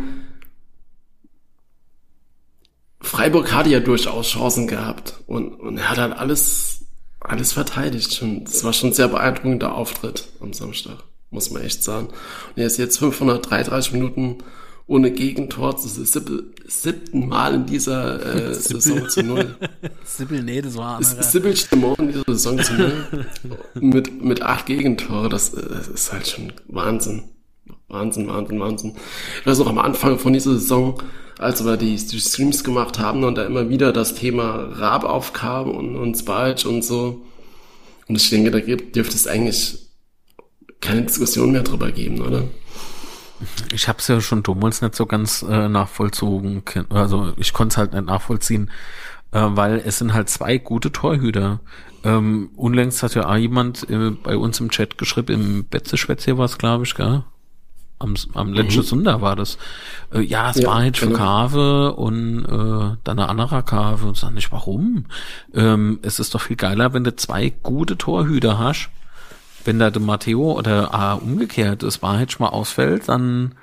Freiburg hatte ja durchaus Chancen gehabt und, und er hat halt alles, alles verteidigt. Schon, das war schon ein sehr beeindruckender Auftritt am Samstag, muss man echt sagen. Und er ist jetzt 533 Minuten ohne Gegentor. Siebte, siebten Mal in dieser äh, [LAUGHS] Saison zu null. Sibyl, nee, das war anderer. Sibyl Stimon in dieser Saison zu null. [LAUGHS] mit, mit acht Gegentore. Das, das ist halt schon Wahnsinn. Wahnsinn, Wahnsinn, Wahnsinn. Ich weiß noch am Anfang von dieser Saison, als wir die, die Streams gemacht haben und da immer wieder das Thema Raab aufkam und, und Spalch und so. Und ich denke, da gibt, dürfte es eigentlich keine Diskussion mehr drüber geben, oder? Ich habe es ja schon damals nicht so ganz äh, nachvollzogen, also ich konnte es halt nicht nachvollziehen, äh, weil es sind halt zwei gute Torhüter. Ähm, unlängst hat ja auch jemand äh, bei uns im Chat geschrieben, im Betzeschwätz war es, glaube ich, gell? Am, am letzten mhm. Sonntag war das. Äh, ja, es ja, war halt für genau. Kave und äh, dann eine andere Kave. Und sag nicht, warum? Ähm, es ist doch viel geiler, wenn du zwei gute Torhüter hast wenn da der Matteo oder ah, umgekehrt das Wahrheit schon mal ausfällt, dann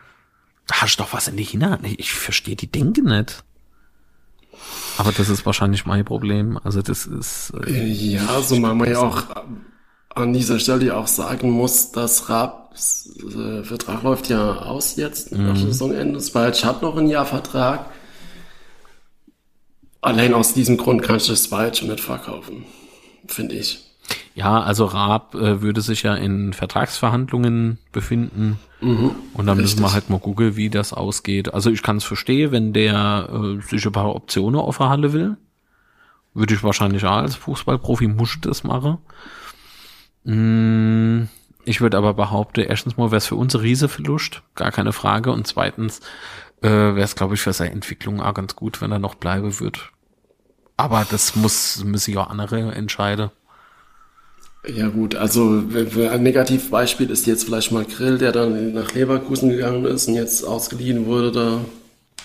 hast du doch was in die Hinterhand. Ich verstehe die Denke nicht. Aber das ist wahrscheinlich mein Problem. Also das ist. Äh, ja, so man ja auch an dieser Stelle auch sagen muss, dass Raps äh, Vertrag läuft ja aus jetzt mhm. nach Saisonende. Spalch hat noch ein Jahr Vertrag. Allein aus diesem Grund kannst du Spalch nicht verkaufen, finde ich. Ja, also Raab äh, würde sich ja in Vertragsverhandlungen befinden. Mhm, und dann richtig. müssen wir halt mal gucken, wie das ausgeht. Also ich kann es verstehen, wenn der äh, sich ein paar Optionen auf der Halle will. Würde ich wahrscheinlich auch als Fußballprofi muss das machen. Mm, ich würde aber behaupten, erstens mal wäre es für uns ein Riesenverlust, gar keine Frage. Und zweitens äh, wäre es, glaube ich, für seine Entwicklung auch ganz gut, wenn er noch bleiben wird. Aber das muss, müssen ja auch andere entscheiden. Ja gut, also ein Negativbeispiel ist jetzt vielleicht mal Grill, der dann nach Leverkusen gegangen ist und jetzt ausgeliehen wurde da.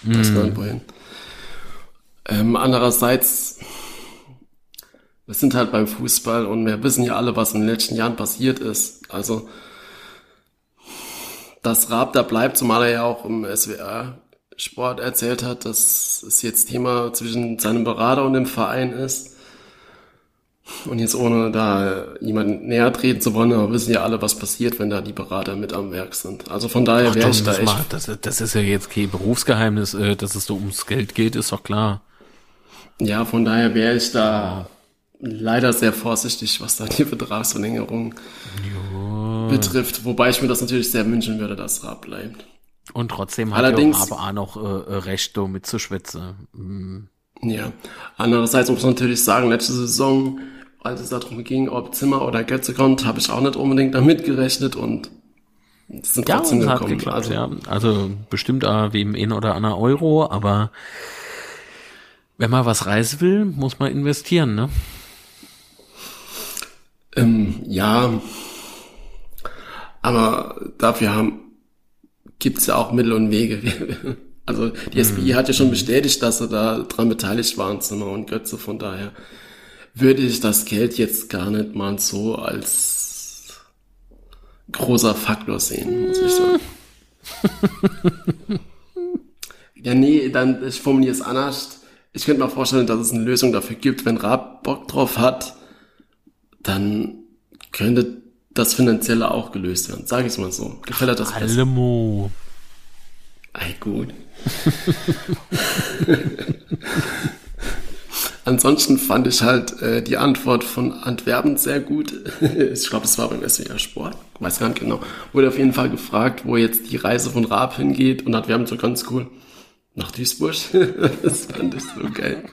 Mm. Das war wohin. Ähm, andererseits, wir sind halt beim Fußball und wir wissen ja alle, was in den letzten Jahren passiert ist. Also, dass Raab da bleibt, zumal er ja auch im SWR Sport erzählt hat, dass es jetzt Thema zwischen seinem Berater und dem Verein ist und jetzt ohne da jemanden näher treten zu wollen, aber wissen ja alle, was passiert, wenn da die Berater mit am Werk sind. Also von daher wäre ich da echt... Mal, das, das, ist ja jetzt kein Berufsgeheimnis, äh, dass es so ums Geld geht, ist doch klar. Ja, von daher wäre ich da leider sehr vorsichtig, was da die Vertragsverlängerung jo. betrifft. Wobei ich mir das natürlich sehr wünschen würde, dass Raab bleibt. Und trotzdem hat Allerdings, ja auch noch äh, Recht, da mitzuschwätzen. Mhm. Ja, andererseits muss man natürlich sagen, letzte Saison als es darum ging, ob Zimmer oder Götze kommt, habe ich auch nicht unbedingt damit gerechnet und sind ja, trotzdem gekommen. Geklappt, also, ja. also bestimmt äh, wem ein oder einer Euro, aber wenn man was reisen will, muss man investieren, ne? Ähm, ja, aber dafür haben gibt's ja auch Mittel und Wege. [LAUGHS] Also die SPI hm. hat ja schon bestätigt, dass sie da dran beteiligt waren, Zimmer und Götze, von daher würde ich das Geld jetzt gar nicht mal so als großer Faktor sehen, muss ich sagen. [LAUGHS] ja, nee, dann, ich formuliere es anders. Ich könnte mir vorstellen, dass es eine Lösung dafür gibt, wenn Raab Bock drauf hat, dann könnte das Finanzielle auch gelöst werden. Sag ich mal so. Gefällt dir das besser? Alemo. Ei, gut. [LAUGHS] Ansonsten fand ich halt äh, die Antwort von Antwerpen sehr gut. [LAUGHS] ich glaube, es war beim SWR Sport, weiß gar nicht genau. Wurde auf jeden Fall gefragt, wo jetzt die Reise von Raab hingeht und Antwerpen so ganz cool. Nach Duisburg. [LAUGHS] das fand ich so geil.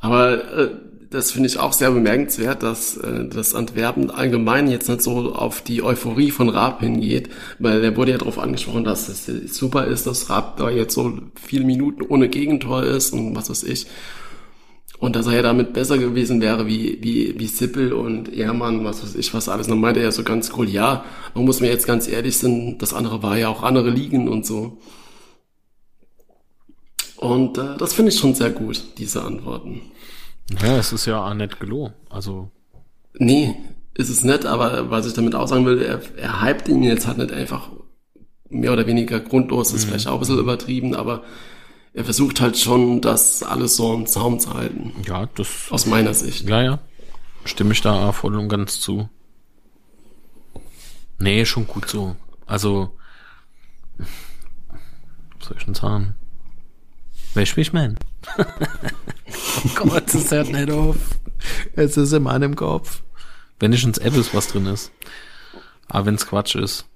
Aber äh, das finde ich auch sehr bemerkenswert, dass äh, das Antwerpen allgemein jetzt nicht so auf die Euphorie von Raab hingeht, weil der wurde ja darauf angesprochen, dass es super ist, dass Raab da jetzt so viele Minuten ohne Gegentor ist und was weiß ich. Und dass er ja damit besser gewesen wäre wie, wie, wie Sippel und Ehrmann, was weiß ich, was alles. Und dann meinte er so ganz cool, ja, man muss mir jetzt ganz ehrlich sein, das andere war ja auch andere Ligen und so. Und äh, das finde ich schon sehr gut, diese Antworten. Ja, es ist ja auch nicht gelogen. Also. Nee, ist es nicht, aber was ich damit auch sagen will, er, er hypt ihn jetzt halt nicht einfach mehr oder weniger grundlos, ist mhm. vielleicht auch ein bisschen übertrieben, aber er versucht halt schon, das alles so im Zaum zu halten. Ja, das. Aus meiner Sicht. Ja, ja. Stimme ich da voll und ganz zu. Nee, schon gut so. Also, was soll ich denn sagen? Weißt du, wie ich mein? Oh Gott, das hört nicht auf. Es ist in meinem Kopf. Wenn ich ins App ist, was drin ist. Aber wenn es Quatsch ist.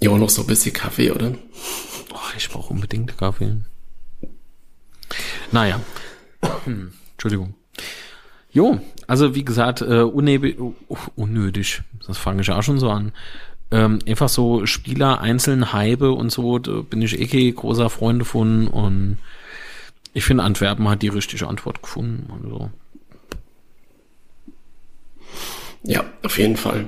Ja, noch so ein bisschen Kaffee, oder? Oh, ich brauche unbedingt Kaffee. Naja. Entschuldigung. Jo, also wie gesagt, äh, unnötig, unnötig, das fange ich auch schon so an. Ähm, einfach so Spieler einzeln Heibe und so, da bin ich eh großer Freund von und ich finde Antwerpen hat die richtige Antwort gefunden. Also. Ja, auf jeden Fall.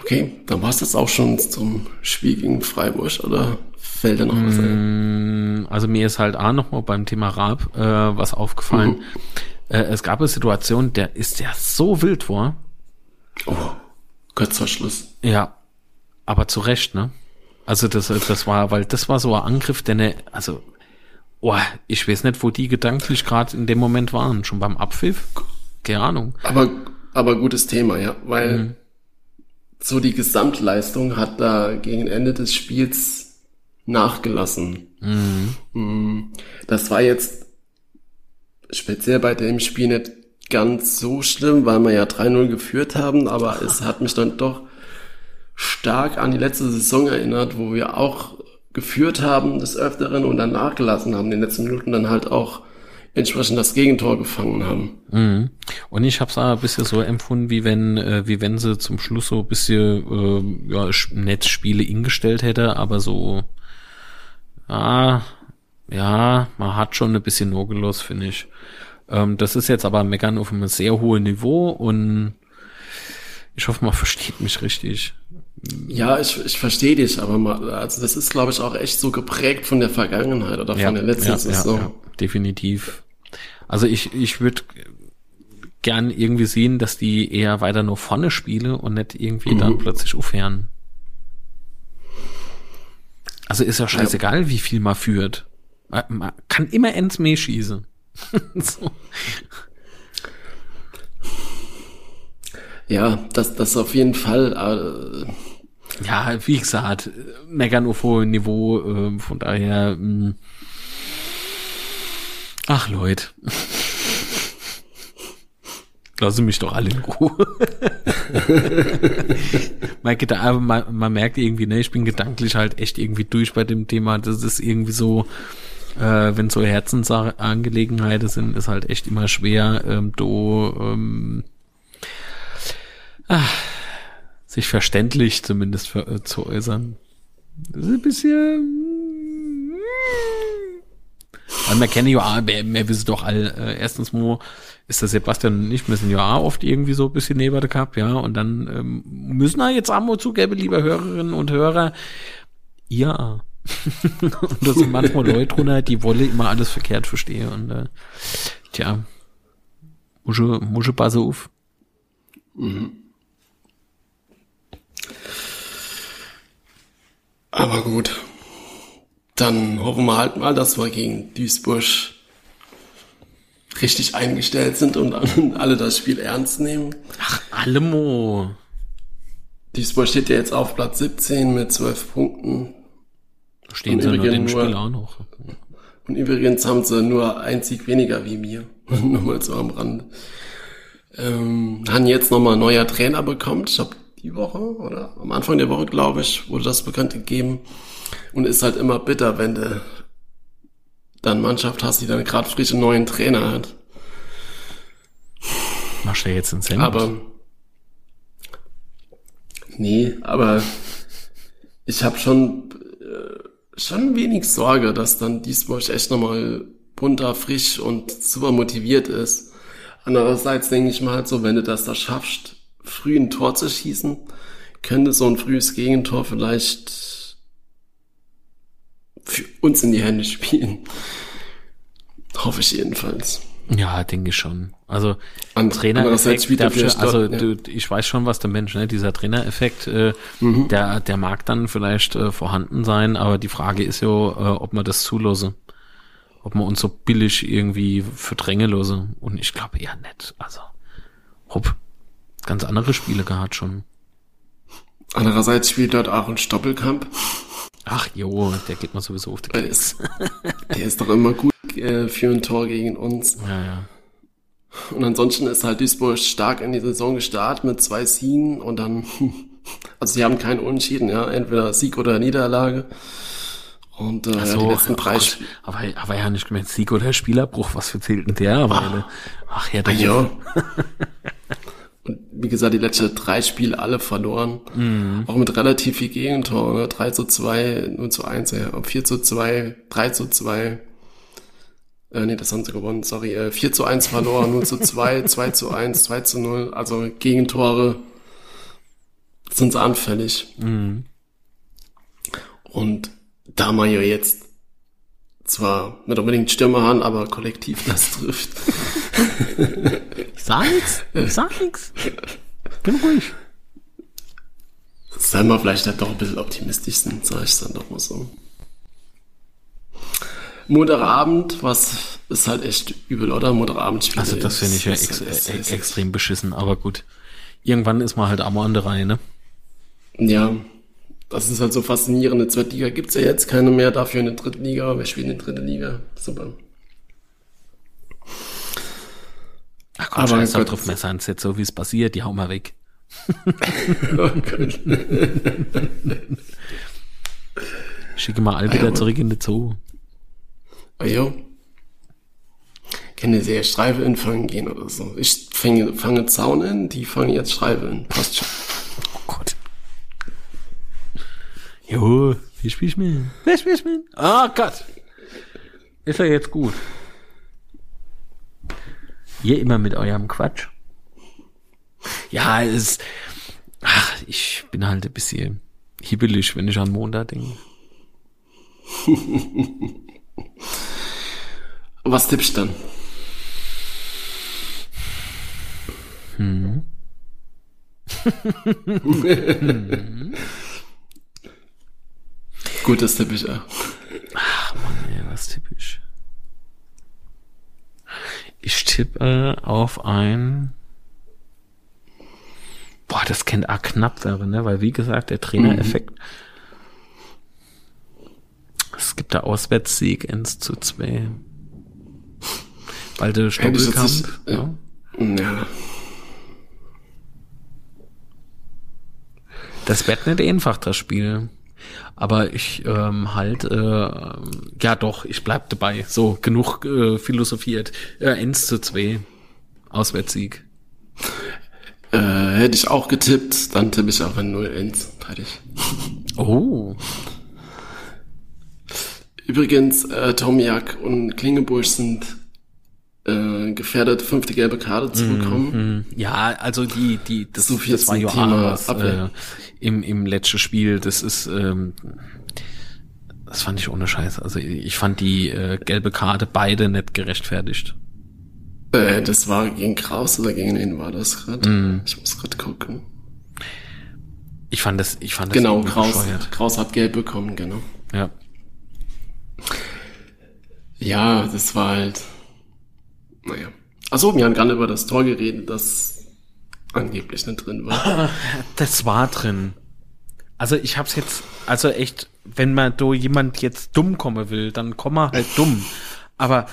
Okay, dann war es das auch schon zum Spiel gegen Freiburg oder fällt da noch was ein? Mm, also mir ist halt auch nochmal beim Thema Raab äh, was aufgefallen. Mhm. Äh, es gab eine Situation, der ist ja so wild vor. Oh, Kurzverschluss. Ja, aber zu Recht, ne? Also das, das war, weil das war so ein Angriff, der ne, also, oh, ich weiß nicht, wo die gedanklich gerade in dem Moment waren. Schon beim Abpfiff? Keine Ahnung. Aber, aber gutes Thema, ja, weil mhm so die Gesamtleistung hat da gegen Ende des Spiels nachgelassen. Mhm. mhm. Das war jetzt speziell bei dem Spiel nicht ganz so schlimm, weil wir ja 3-0 geführt haben, aber es hat mich dann doch stark an die letzte Saison erinnert, wo wir auch geführt haben des Öfteren und dann nachgelassen haben, in den letzten Minuten dann halt auch entsprechend das Gegentor gefangen haben. Mhm. Und ich habe es ein bisschen so empfunden, wie wenn, äh, wie wenn sie zum Schluss so ein bisschen äh, ja, Netzspiele ingestellt hätte, aber so, ah, ja, man hat schon ein bisschen Nogelos, finde ich. Ähm, das ist jetzt aber Meckern auf einem sehr hohen Niveau und ich hoffe, man [LAUGHS] versteht mich richtig. Ja, ich, ich verstehe dich, aber mal, also das ist, glaube ich, auch echt so geprägt von der Vergangenheit oder ja, von der letzten ja, Saison. Ja, definitiv. Also ich, ich würde gern irgendwie sehen, dass die eher weiter nur vorne spiele und nicht irgendwie mhm. dann plötzlich aufhören. Also ist ja scheißegal, wie viel man führt. Man kann immer ends mehr schießen. [LAUGHS] so. Ja, das, das auf jeden Fall. Äh, ja, wie gesagt, meckern auf hohem Niveau, äh, von daher, mh, hm, Ach, Leute. [LAUGHS] Lassen mich doch alle in Ruhe. [LAUGHS] man, man, man, merkt irgendwie, ne, ich bin gedanklich halt echt irgendwie durch bei dem Thema. Das ist irgendwie so, äh, wenn so Herzensangelegenheiten sind, ist halt echt immer schwer, ähm, do, ähm, ach, sich verständlich zumindest für, äh, zu äußern. Das ist ein bisschen weil wir kennen ja auch, wir, wissen doch all, äh, erstens mal ist der Sebastian und ich, wir sind ja oft irgendwie so ein bisschen neben der Cup, ja, und dann ähm, müssen wir jetzt einmal zugeben, liebe Hörerinnen und Hörer, ja. Und da sind manchmal Leute drunter, die wollen immer alles verkehrt verstehen und äh, tja, muss ich, muss ich passen auf. Mhm. Aber gut. Dann hoffen wir halt mal, dass wir gegen Duisburg richtig eingestellt sind und [LAUGHS] alle das Spiel ernst nehmen. Ach, Allemo. Duisburg steht ja jetzt auf Platz 17 mit 12 Punkten. Stehen sie nur den Spiel auch noch. Und übrigens haben sie nur ein Sieg weniger wie mir. [LAUGHS] nur mal so am Rand. Ähm, haben jetzt nochmal ein neuer Trainer bekommen. Ich habe die Woche oder am Anfang der Woche, glaube ich, wurde das bekannt gegeben. Und ist halt immer bitter, wenn du dann Mannschaft hast, die dann gerade frische neuen Trainer hat. Machst du jetzt ins Hemd? Aber nee, aber ich habe schon äh, schon wenig Sorge, dass dann Duisburg echt nochmal bunter, frisch und super motiviert ist. Andererseits denke ich mal halt so, wenn du das da schaffst, früh ein Tor zu schießen, könnte so ein frühes Gegentor vielleicht für uns in die Hände spielen. Hoffe ich jedenfalls. Ja, denke ich schon. Also An- Trainereffekt er also ja. du, ich weiß schon, was der Mensch, ne, dieser Trainereffekt, äh, Mhm. der, der mag dann vielleicht äh, vorhanden sein, aber die Frage ist ja, äh, ob man das zulose. Ob man uns so billig irgendwie verdränge lose. Und ich glaube eher nicht. Also, hopp, ganz andere Spiele gehabt schon. Andererseits spielt dort auch ein Stoppelkamp. Ach jo, der geht mir sowieso auf die Keks. [LAUGHS] der ist doch immer gut äh, für ein Tor gegen uns. Ja, ja. Und ansonsten ist halt Duisburg stark in die Saison gestartet mit zwei Siegen und dann, [LAUGHS] also sie haben keinen Unentschieden, ja, entweder Sieg oder Niederlage. Und äh, Ach so, die letzten oh drei Gott, Spiele. aber, aber ja nicht gemeint Sieg oder Spielerbruch, was für zählt denn der? Weil, ach ja, der Ja. [LAUGHS] Und wie gesagt, die letzten drei Spiele alle verloren. Mhm. Auch mit relativ viel Gegentor. Ne? 3 zu 2, 0 zu 1, ja. 4 zu 2, 3 zu 2. Äh, nee, das haben sie gewonnen, sorry. Äh, 4 zu 1 verloren, 0 zu 2, 2 [LAUGHS] zu 1, 2 zu 0. Also Gegentore sind sie anfällig. Mhm. Und da man ja jetzt zwar nicht unbedingt Stürmer haben, aber kollektiv das trifft. [LAUGHS] Sag nix, ich sag nix. Bin ruhig. Sei mal vielleicht halt doch ein bisschen optimistisch sind, sag ich dann doch mal so. Montagabend, was ist halt echt übel, oder? Montagabendspiele. Also das finde ich ja ex äh, ist- extrem beschissen, aber gut. Irgendwann ist man halt auch mal an der Reihe, ne? Ja, das ist halt so faszinierend. Eine zweite Liga gibt's ja jetzt keine mehr, dafür eine dritte Liga. Wir spielen in der dritten Liga. Super. Ach komm, Aber scheiß doch drauf, Messer ans jetzt so wie es passiert, die hauen wir weg. [LAUGHS] Schicke mal alle Ah, ja, wieder aber- zurück in den Zoo. Ah, jo. Kann sehr Streife in fangen gehen oder so. Ich fange, fange Zaun in, die fangen jetzt Streife in. Passt schon. Oh Gott. Jo, wie spielst du mir? Wer spielst du mir? Oh Gott. Ist ja jetzt gut. Ihr immer mit eurem Quatsch. Ja, es ach, ich bin halt ein bisschen hibbelig, wenn ich an Montag denke. [LAUGHS] Was tippst du dann? [LAUGHS] Gut, das tippe ich auch. Ja, was tippe ich? Ich tippe auf ein. Boah, das kennt auch knapp wäre, ne? Weil wie gesagt, der Trainereffekt. Es gibt da Auswärtssieg 1 zu 2. Weil der Hätte ich jetzt Stoppelkamp, ja. Ja. Das wird nicht einfach, das Spiel. Aber ich ähm, halt, äh, ja doch, ich bleib dabei. So, genug äh, philosophiert. Äh, 1 zu 2. Auswärtssieg. Äh, hätte ich auch getippt, dann tippe ich auch ein 0-1. Fertig. Oh. Übrigens, äh, Tomiak und Klingeburg sind äh, gefährdet, fünfte gelbe Karte zu bekommen. Ja, also die, die, das, So viel das war Abwehr. äh, im, im letzten Spiel. Das ist, ähm, das fand ich ohne Scheiß. Also ich fand die äh, gelbe Karte beide nicht gerechtfertigt. Äh, das war gegen Kraus oder gegen wen war das gerade? Mhm. Ich muss gerade gucken. Ich fand das, ich fand das Genau, Kraus, bescheuert. Kraus hat gelb bekommen, genau. Ja. Ja, das war halt. Naja. Achso, wir haben gerade über das Tor geredet, das angeblich nicht drin war. [LAUGHS] Das war drin. Also ich hab's jetzt, also echt, wenn man do jemand jetzt dumm kommen will, dann komm er halt dumm. Aber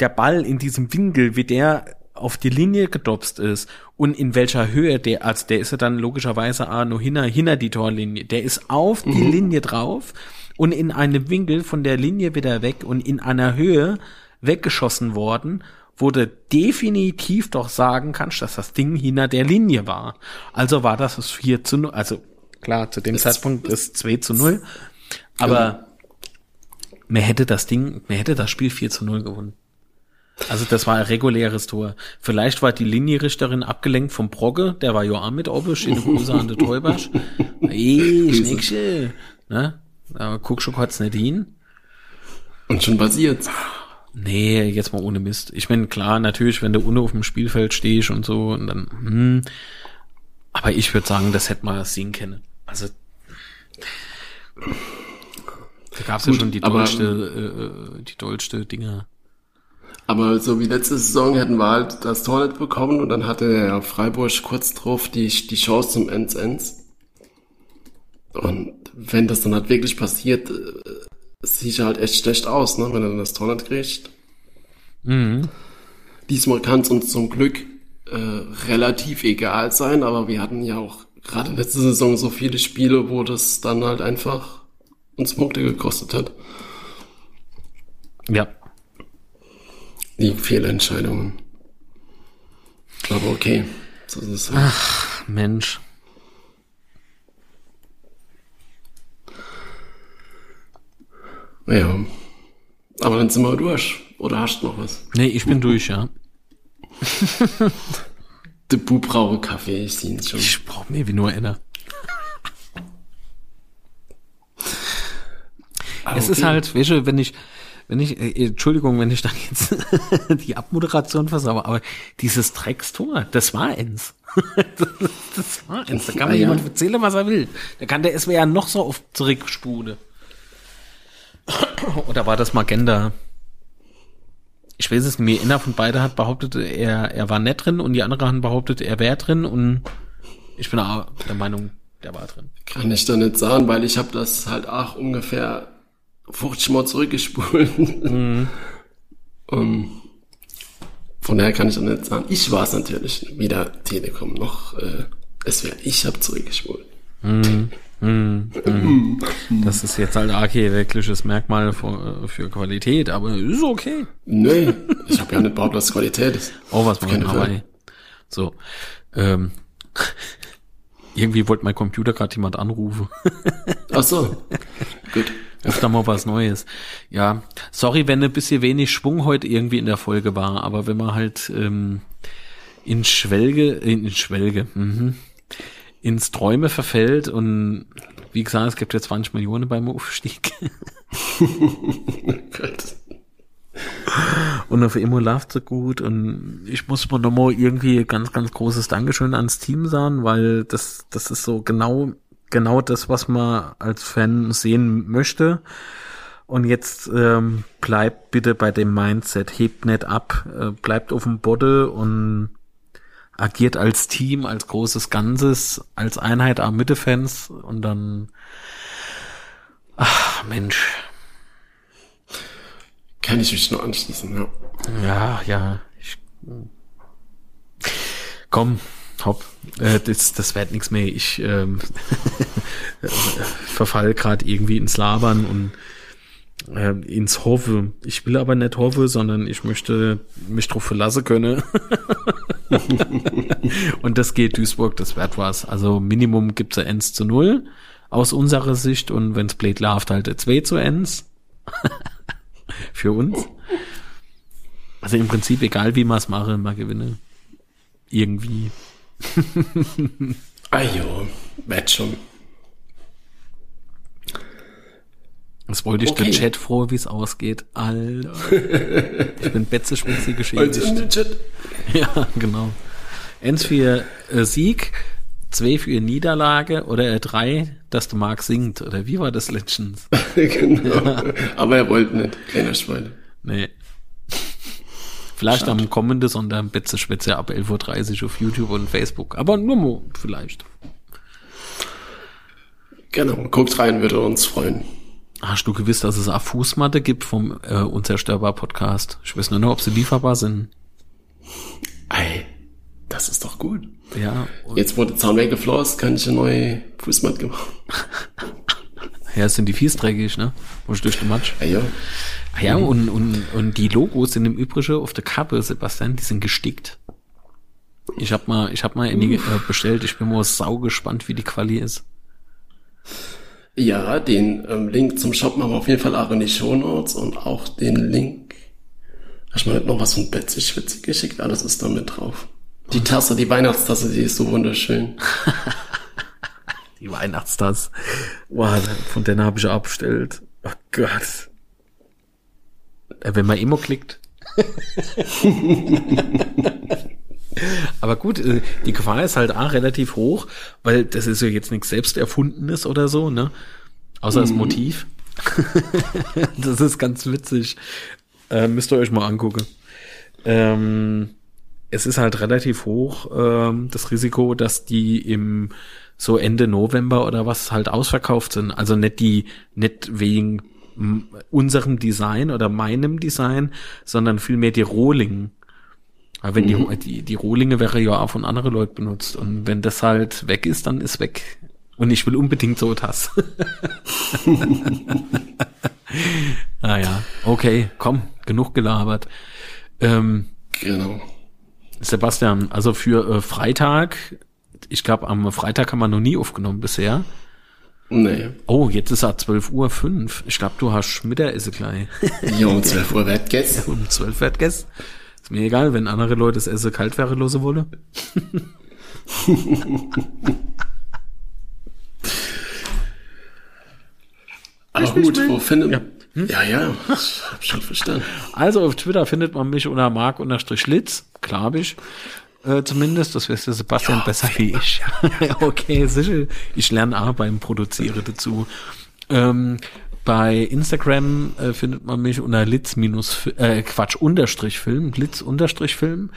der Ball in diesem Winkel, wie der auf die Linie gedopst ist und in welcher Höhe der, also der ist ja dann logischerweise auch nur hinter, hinter die Torlinie. Der ist auf die Linie drauf und in einem Winkel von der Linie wieder weg und in einer Höhe weggeschossen worden, wo du definitiv doch sagen kannst, dass das Ding hinter der Linie war. Also war das das 4 zu 0, also klar, zu dem Zeitpunkt ist 2 zu 0, aber mir hätte das Ding, mir hätte das Spiel 4 zu 0 gewonnen. Also das war ein reguläres Tor. Vielleicht war die Linienrichterin abgelenkt vom Brogge, der war ja auch mit oben, schöne Grüße an der Täubersch. Ey, Schnickche. Ne? Aber guck schon kurz nicht hin. Und schon passiert. Nee, jetzt mal ohne Mist. Ich meine, klar, natürlich, wenn du ohne auf dem Spielfeld stehst und so, und dann, hm, aber ich würde sagen, das hätte man sehen können. Also, da gab's ja schon die dollste, äh, äh, die dollste Dinger. Aber so wie letzte Saison hätten wir halt das Tor nicht bekommen und dann hatte ja Freiburg kurz drauf die, die Chance zum Ends-Ends. Und wenn das dann halt wirklich passiert, äh, sieht halt echt schlecht aus, ne, wenn er dann das Tor nicht kriegt. Mhm. Diesmal kann es uns zum Glück äh, relativ egal sein, aber wir hatten ja auch gerade letzte Saison so viele Spiele, wo das dann halt einfach uns Punkte gekostet hat. Ja. Die Fehlentscheidungen. Aber okay, so ist es. halt. Ach, Mensch. Ja. Aber dann sind wir durch. Oder hast du noch was? Nee, ich bin durch, ja. Der Bub brauche Kaffee, ich sehe ihn schon. Ich brauch mir wie nur einer. Ah, Es ist halt, weißt du, wenn ich, wenn ich, äh, Entschuldigung, wenn ich dann jetzt [LAUGHS] die Abmoderation versauere, aber dieses Dreckstor, das war eins. [LAUGHS] das war eins. Da kann Ah, mir ja. jemand erzählen, was er will. Da kann der SWR noch so oft zurückspulen. [COUGHS] Oder war das Magenta? Ich weiß es nicht mehr. Einer von beiden hat behauptet, er, er war nett drin und die andere haben behauptet, er wäre drin und ich bin auch der Meinung, der war drin. Kann ich da nicht sagen, weil ich habe das halt auch ungefähr 50 Mal zurückgespult. [LAUGHS] Mhm. Und von daher kann ich da nicht sagen. Ich war es natürlich, weder Telekom noch äh, es wäre ich habe zurückgespult. Das ist jetzt halt wirkliches Merkmal für, für Qualität, aber ist okay. Nee, ich habe ja nicht behauptet, dass Qualität ist. Oh, was machen dabei? So. Ähm, irgendwie wollte mein Computer gerade jemand anrufen. [LAUGHS] Ach so. Gut. Öfter mal was Neues. Ja, sorry, wenn ein bisschen wenig Schwung heute irgendwie in der Folge war, aber wenn man halt ähm, in Schwelge, in, in Schwelge, mhm, ins Träume verfällt und wie gesagt, es gibt ja 20 Millionen beim Aufstieg. [LAUGHS] Und auf immer läuft so gut und ich muss mir nochmal irgendwie ganz, ganz großes Dankeschön ans Team sagen, weil das, das ist so genau, genau das, was man als Fan sehen möchte. Und jetzt ähm, bleibt bitte bei dem Mindset, hebt nicht ab, äh, bleibt auf dem Boden und agiert als Team, als großes Ganzes, als Einheit am Mittefans und dann, ach Mensch, Kann ich mich nur anschließen, ja. Ja, ja. Ich, komm, hopp. Äh, das, das wird nichts mehr. Ich ähm, [LAUGHS] verfall gerade irgendwie ins Labern und äh, ins Hoffe. Ich will aber nicht Hoffe, sondern ich möchte mich drauf verlassen können. [LAUGHS] [LAUGHS] und das geht Duisburg, das wird was. Also Minimum gibt's ein 1 zu 0 aus unserer Sicht und wenn's blöd läuft, halt ein 2 zu 1. [LAUGHS] Für uns. Also im Prinzip, egal wie man es mache, man gewinne. Irgendwie. [LAUGHS] Ah jo, wird schon. Das wollte ich Okay. den Chat froh, wie es ausgeht. Alter. Ich bin betzeschwitze Als [LAUGHS] in geschädigt. den Chat. [LAUGHS] Ja, genau. Eins für äh, Sieg, zwei für Niederlage oder äh, drei, dass der Marc singt. Oder wie war das letztens? [LAUGHS] genau. Aber er wollte nicht. Kleiner Schwein. Nee. Vielleicht am kommenden Sonntag Betzeschwätze ab 11.30 Uhr auf YouTube und Facebook. Aber nur mal vielleicht. Genau, guckt rein, würde uns freuen. Hast du gewiss, dass es auch Fußmatte gibt vom äh, Unzerstörbar Podcast? Ich weiß nur noch, ob sie lieferbar sind. Ey, das ist doch gut. Ja, Jetzt, Zaun weggeflogen ist, kann ich eine neue Fußmatte gemacht. [LAUGHS] ja sind die fies dreckig, ne? Wo ich durch den Matsch. Ah, ja. Ah ja, und, und, und die Logos sind im Übrigen auf der Kappe, Sebastian, die sind gestickt. Ich hab mal, ich hab mal in die äh, bestellt. Ich bin mal sau gespannt, wie die Quali ist. Ja, den ähm, Link zum Shop machen wir auf jeden Fall auch in die Show Notes und auch den Link. Hast du mir noch was von Betsy Schwitzi geschickt? Alles ist da mit drauf. Die Tasse, die Weihnachtstasse, die ist so wunderschön. [LAUGHS] die Weihnachtstasse. Boah, von der habe ich abgestellt. Oh Gott. Äh, wenn man Emo klickt. [LAUGHS] Aber gut, äh, die Gefahr ist halt auch relativ hoch, weil das ist ja jetzt nichts selbst erfundenes oder so, ne? Außer mhm. das Motiv. [LAUGHS] das ist ganz witzig. Äh, müsst ihr euch mal angucken. Ähm, es ist halt relativ hoch, ähm, das Risiko, dass die im so Ende November oder was halt ausverkauft sind. Also nicht die, nicht wegen unserem Design oder meinem Design, sondern vielmehr die Rohling. Aber wenn mhm. die, die, die Rohlinge wäre ja auch von anderen Leuten benutzt. Und wenn das halt weg ist, dann ist weg. Und ich will unbedingt so das. naja, [LAUGHS] okay, komm, genug gelabert. Ähm, genau. Sebastian, also für äh, Freitag, ich glaube, am Freitag haben wir noch nie aufgenommen bisher. Nee. Oh, jetzt ist er 12 Uhr 5. Ich glaube, du hast Mittagessen gleich. ja, um 12 Uhr wird gegessen. Ja, [LAUGHS] um 12 wird gegessen. Ist mir egal, wenn andere Leute das Essen kalt wäre, lose wolle. [LAUGHS] Aber gut, wo findet ja. Hm? ja, ja, ich hab schon verstanden. Also auf Twitter findet man mich unter mark-litz, klar ich. Äh, zumindest, das wirst du Sebastian ja, besser wie ich. [LAUGHS] okay, sicher. Ich lerne auch beim Produzieren dazu. Ähm, bei Instagram äh, findet man mich unter Litz äh, Quatsch unterstrich Film, Litz unterstrich Film.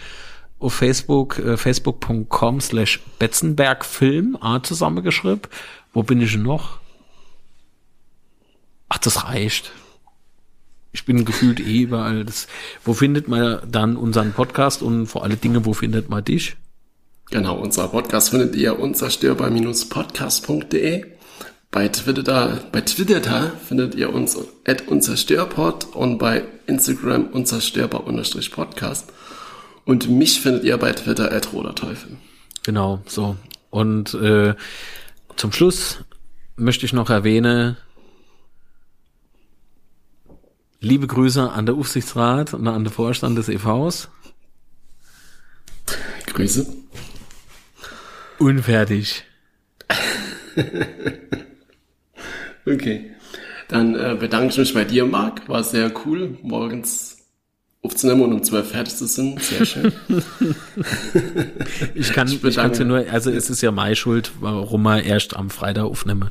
Auf Facebook, äh, facebook.com slash Betzenberg Film, A zusammengeschrieben. Wo bin ich noch? Ach, das reicht. Ich bin gefühlt eh überall. Das, wo findet man dann unseren Podcast und vor allen Dingen, wo findet man dich? Genau, unser Podcast findet ihr unzerstörbar-podcast.de. Bei Twitter, bei Twitter da findet ihr uns at unzerstörpod und bei Instagram unzerstörbar-podcast. Und mich findet ihr bei Twitter at Roderteufel. Genau, so. Und äh, zum Schluss möchte ich noch erwähnen, Liebe Grüße an der Aufsichtsrat und an den Vorstand des EVs. Grüße. Unfertig. [LAUGHS] okay. Dann äh, bedanke ich mich bei dir, Marc. War sehr cool, morgens aufzunehmen und um zwölf fertig zu sind. Sehr schön. [LAUGHS] ich kann ich, ich kann's ja nur, also es ist ja meine Schuld, warum wir erst am Freitag aufnehmen.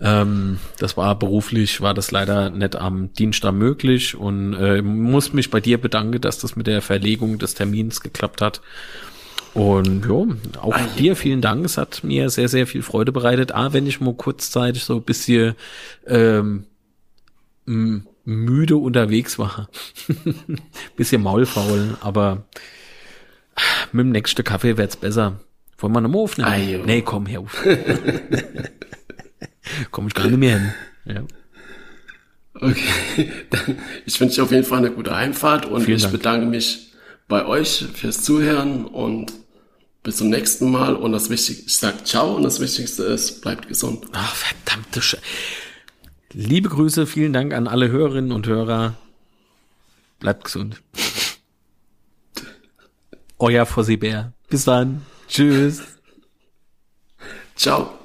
Ähm, das war beruflich, war das leider nicht am Dienstag möglich und äh, muss mich bei dir bedanken, dass das mit der Verlegung des Termins geklappt hat. Und ja, auch ah, dir vielen Dank. Es hat mir sehr, sehr viel Freude bereitet. Ah, wenn ich mal kurzzeitig so ein bisschen ähm, müde unterwegs war. [LAUGHS] bisschen maulfaul, aber mit dem nächsten Kaffee wird's besser. Wollen wir nochmal aufnehmen? Ah, nee, komm, her auf. [LAUGHS] Komme ich gar nicht mehr hin. Ja. Okay, [LAUGHS] dann ich wünsche dir auf jeden Fall eine gute Heimfahrt und Vielen ich Dank. bedanke mich bei euch fürs Zuhören und bis zum nächsten Mal. Und das Wichtigste, ich sage ciao und das Wichtigste ist, bleibt gesund. Ach, verdammte Sch Liebe Grüße, vielen Dank an alle Hörerinnen und Hörer. Bleibt gesund. [LAUGHS] Euer Fossi Bär. Bis dann. Tschüss. Ciao.